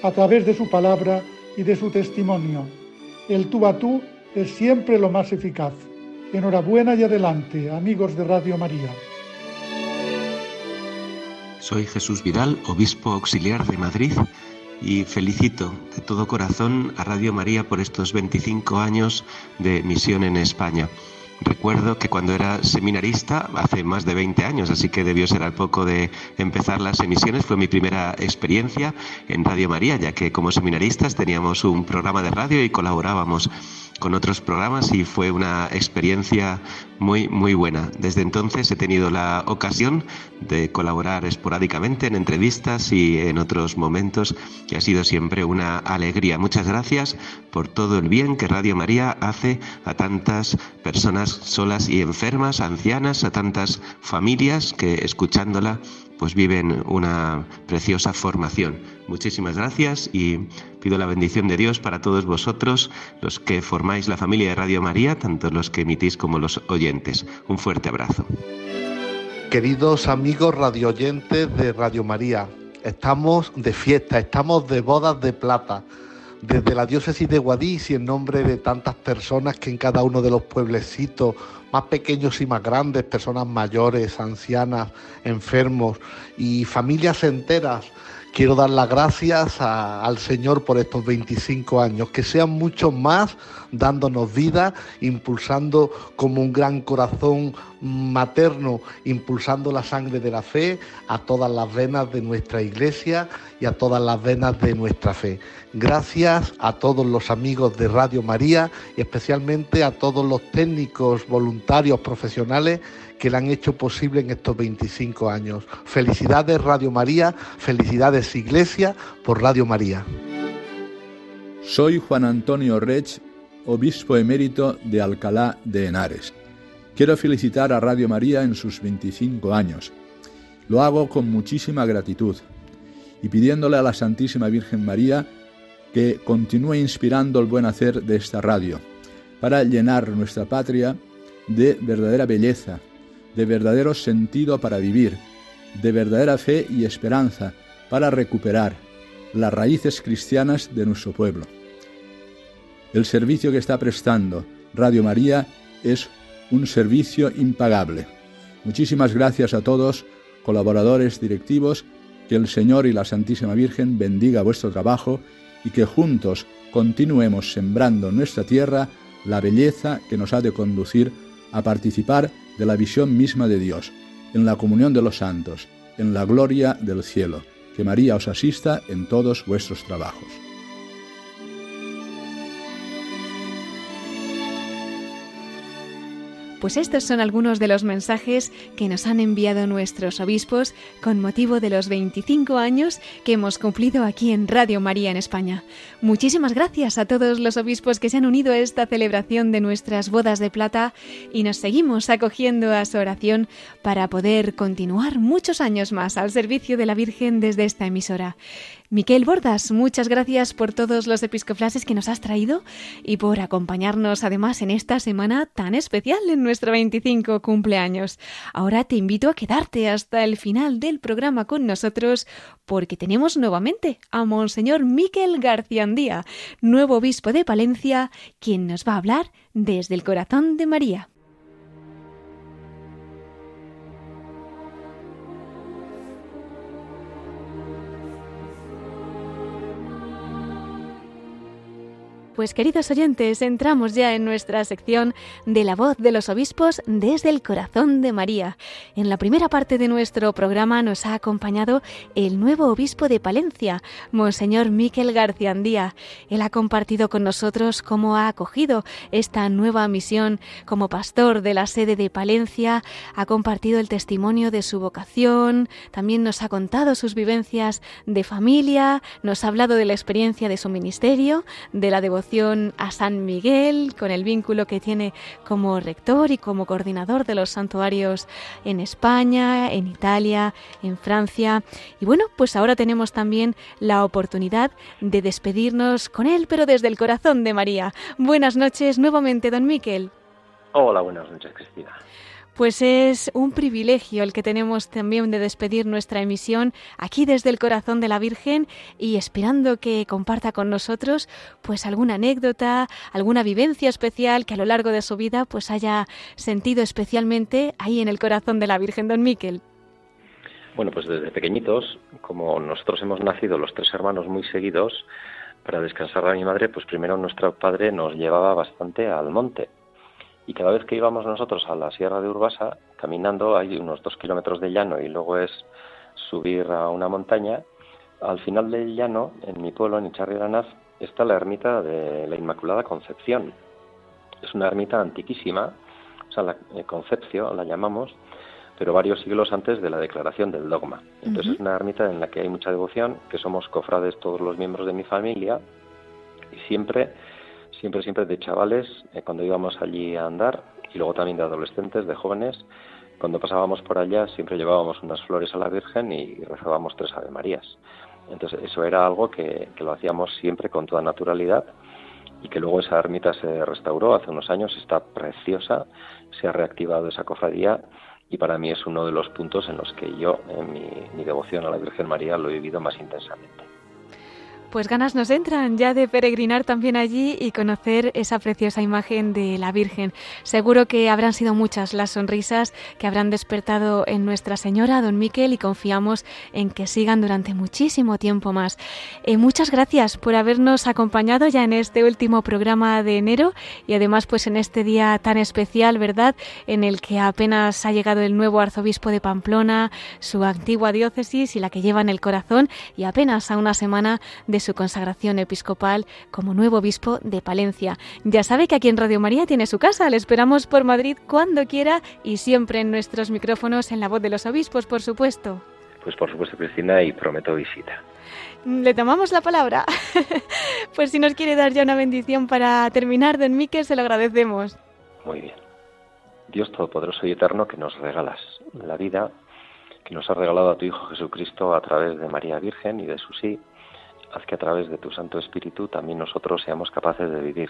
a través de su palabra y de su testimonio. El tú a tú es siempre lo más eficaz. Enhorabuena y adelante, amigos de Radio María. Soy Jesús Vidal, obispo auxiliar de Madrid, y felicito de todo corazón a Radio María por estos 25 años de misión en España. Recuerdo que cuando era seminarista, hace más de 20 años, así que debió ser al poco de empezar las emisiones, fue mi primera experiencia en Radio María, ya que como seminaristas teníamos un programa de radio y colaborábamos con otros programas y fue una experiencia muy, muy buena. Desde entonces he tenido la ocasión de colaborar esporádicamente en entrevistas y en otros momentos y ha sido siempre una alegría. Muchas gracias por todo el bien que Radio María hace a tantas personas solas y enfermas, ancianas, a tantas familias que escuchándola pues viven una preciosa formación. Muchísimas gracias y pido la bendición de Dios para todos vosotros, los que formáis la familia de Radio María, tanto los que emitís como los oyentes. Un fuerte abrazo. Queridos amigos radioyentes de Radio María, estamos de fiesta, estamos de bodas de plata desde la diócesis de Guadix y en nombre de tantas personas que en cada uno de los pueblecitos, más pequeños y más grandes, personas mayores, ancianas, enfermos y familias enteras, quiero dar las gracias al Señor por estos 25 años, que sean muchos más dándonos vida, impulsando como un gran corazón materno, impulsando la sangre de la fe a todas las venas de nuestra iglesia y a todas las venas de nuestra fe. Gracias a todos los amigos de Radio María y especialmente a todos los técnicos, voluntarios, profesionales que la han hecho posible en estos 25 años. Felicidades Radio María, felicidades Iglesia por Radio María. Soy Juan Antonio Rech obispo emérito de Alcalá de Henares. Quiero felicitar a Radio María en sus 25 años. Lo hago con muchísima gratitud y pidiéndole a la Santísima Virgen María que continúe inspirando el buen hacer de esta radio para llenar nuestra patria de verdadera belleza, de verdadero sentido para vivir, de verdadera fe y esperanza para recuperar las raíces cristianas de nuestro pueblo. El servicio que está prestando Radio María es un servicio impagable. Muchísimas gracias a todos, colaboradores, directivos, que el Señor y la Santísima Virgen bendiga vuestro trabajo y que juntos continuemos sembrando en nuestra tierra la belleza que nos ha de conducir a participar de la visión misma de Dios, en la comunión de los santos, en la gloria del cielo. Que María os asista en todos vuestros trabajos. Pues estos son algunos de los mensajes que nos han enviado nuestros obispos con motivo de los 25 años que hemos cumplido aquí en Radio María en España. Muchísimas gracias a todos los obispos que se han unido a esta celebración de nuestras bodas de plata y nos seguimos acogiendo a su oración para poder continuar muchos años más al servicio de la Virgen desde esta emisora. Miquel Bordas, muchas gracias por todos los episcoflases que nos has traído y por acompañarnos además en esta semana tan especial en nuestro 25 cumpleaños. Ahora te invito a quedarte hasta el final del programa con nosotros porque tenemos nuevamente a Monseñor Miquel Garciandía, nuevo obispo de Palencia, quien nos va a hablar desde el corazón de María. Pues queridos oyentes, entramos ya en nuestra sección de la voz de los obispos desde el corazón de María. En la primera parte de nuestro programa nos ha acompañado el nuevo obispo de Palencia, Monseñor Miquel Garciandía. Él ha compartido con nosotros cómo ha acogido esta nueva misión como pastor de la sede de Palencia, ha compartido el testimonio de su vocación, también nos ha contado sus vivencias de familia, nos ha hablado de la experiencia de su ministerio, de la devoción a San Miguel, con el vínculo que tiene como rector y como coordinador de los santuarios en España, en Italia, en Francia. Y bueno, pues ahora tenemos también la oportunidad de despedirnos con él, pero desde el corazón de María. Buenas noches nuevamente, don Miquel. Hola, buenas noches, Cristina. Pues es un privilegio el que tenemos también de despedir nuestra emisión aquí desde el corazón de la Virgen y esperando que comparta con nosotros pues alguna anécdota, alguna vivencia especial que a lo largo de su vida pues haya sentido especialmente ahí en el corazón de la Virgen, don Miquel. Bueno, pues desde pequeñitos, como nosotros hemos nacido los tres hermanos muy seguidos, para descansar a mi madre, pues primero nuestro padre nos llevaba bastante al monte y cada vez que íbamos nosotros a la Sierra de Urbasa, caminando, hay unos dos kilómetros de llano y luego es subir a una montaña, al final del llano, en mi pueblo, en Icharri está la ermita de la Inmaculada Concepción. Es una ermita antiquísima, o sea, la eh, Concepción la llamamos, pero varios siglos antes de la declaración del dogma. Entonces es una ermita en la que hay mucha devoción, que somos cofrades todos los miembros de mi familia y siempre siempre, siempre de chavales, eh, cuando íbamos allí a andar, y luego también de adolescentes, de jóvenes, cuando pasábamos por allá siempre llevábamos unas flores a la Virgen y rezábamos tres Ave Marías. Entonces eso era algo que, lo hacíamos siempre con toda naturalidad y que luego esa ermita se restauró hace unos años, está preciosa, se ha reactivado esa cofradía y para mí es uno de los puntos en los que yo, en mi devoción a la Virgen María, lo he vivido más intensamente. Pues ganas nos entran ya de peregrinar también allí y conocer esa preciosa imagen de la Virgen. Seguro que habrán sido muchas las sonrisas que habrán despertado en Nuestra Señora, don Miquel, y confiamos en que sigan durante muchísimo tiempo más. Eh, muchas gracias por habernos acompañado ya en este último programa de enero y además pues en este día tan especial, ¿verdad? En el que apenas ha llegado el nuevo arzobispo de Pamplona, su antigua diócesis y la que lleva en el corazón y apenas a una semana de su consagración episcopal como nuevo obispo de Palencia. Ya sabe que aquí en Radio María tiene su casa, le esperamos por Madrid cuando quiera y siempre en nuestros micrófonos en la voz de los obispos, por supuesto. Pues por supuesto, Cristina, y prometo visita. Le tomamos la palabra. pues si nos quiere dar ya una bendición para terminar, don Miquel, se lo agradecemos. Muy bien. Dios Todopoderoso y Eterno, que nos regalas la vida, que nos ha regalado a tu Hijo Jesucristo a través de María Virgen y de su sí, haz que a través de tu Santo Espíritu también nosotros seamos capaces de vivir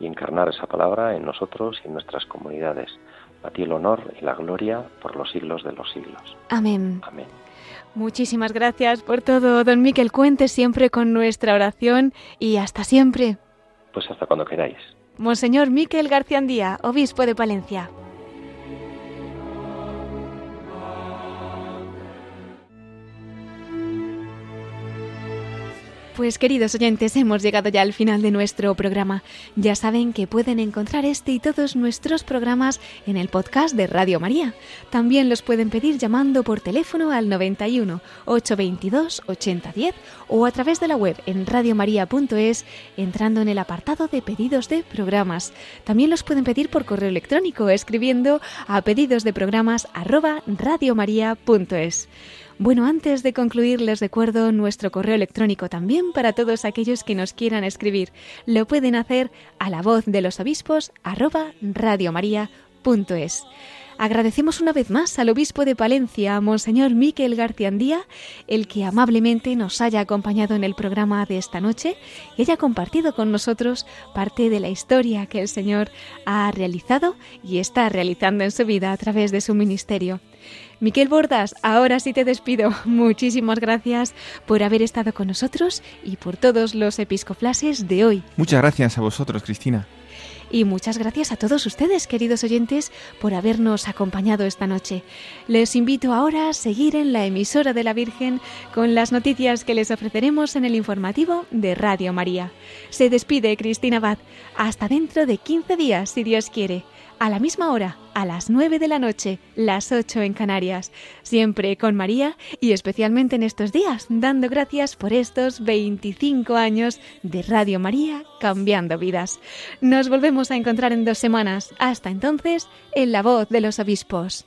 y encarnar esa palabra en nosotros y en nuestras comunidades. A ti el honor y la gloria por los siglos de los siglos. Amén. Amén. Muchísimas gracias por todo, don Miquel. Cuente siempre con nuestra oración y hasta siempre. Pues hasta cuando queráis. Monseñor Miquel García Andía, obispo de Palencia. Pues queridos oyentes, hemos llegado ya al final de nuestro programa. Ya saben que pueden encontrar este y todos nuestros programas en el podcast de Radio María. También los pueden pedir llamando por teléfono al 91 822 8010 o a través de la web en radiomaria.es entrando en el apartado de pedidos de programas. También los pueden pedir por correo electrónico escribiendo a pedidos de programas. Bueno, antes de concluir les recuerdo nuestro correo electrónico también para todos aquellos que nos quieran escribir. Lo pueden hacer a la voz de los obispos arroba radiomaria.es. Agradecemos una vez más al obispo de Palencia, Monseñor Miquel Garciandía, el que amablemente nos haya acompañado en el programa de esta noche y haya compartido con nosotros parte de la historia que el Señor ha realizado y está realizando en su vida a través de su ministerio. Miquel Bordas, ahora sí te despido. Muchísimas gracias por haber estado con nosotros y por todos los episcoflases de hoy. Muchas gracias a vosotros, Cristina. Y muchas gracias a todos ustedes, queridos oyentes, por habernos acompañado esta noche. Les invito ahora a seguir en la emisora de la Virgen con las noticias que les ofreceremos en el informativo de Radio María. Se despide Cristina Abad. Hasta dentro de 15 días, si Dios quiere a la misma hora, a las 9 de la noche, las 8 en Canarias, siempre con María y especialmente en estos días, dando gracias por estos 25 años de Radio María cambiando vidas. Nos volvemos a encontrar en dos semanas. Hasta entonces, en la voz de los obispos.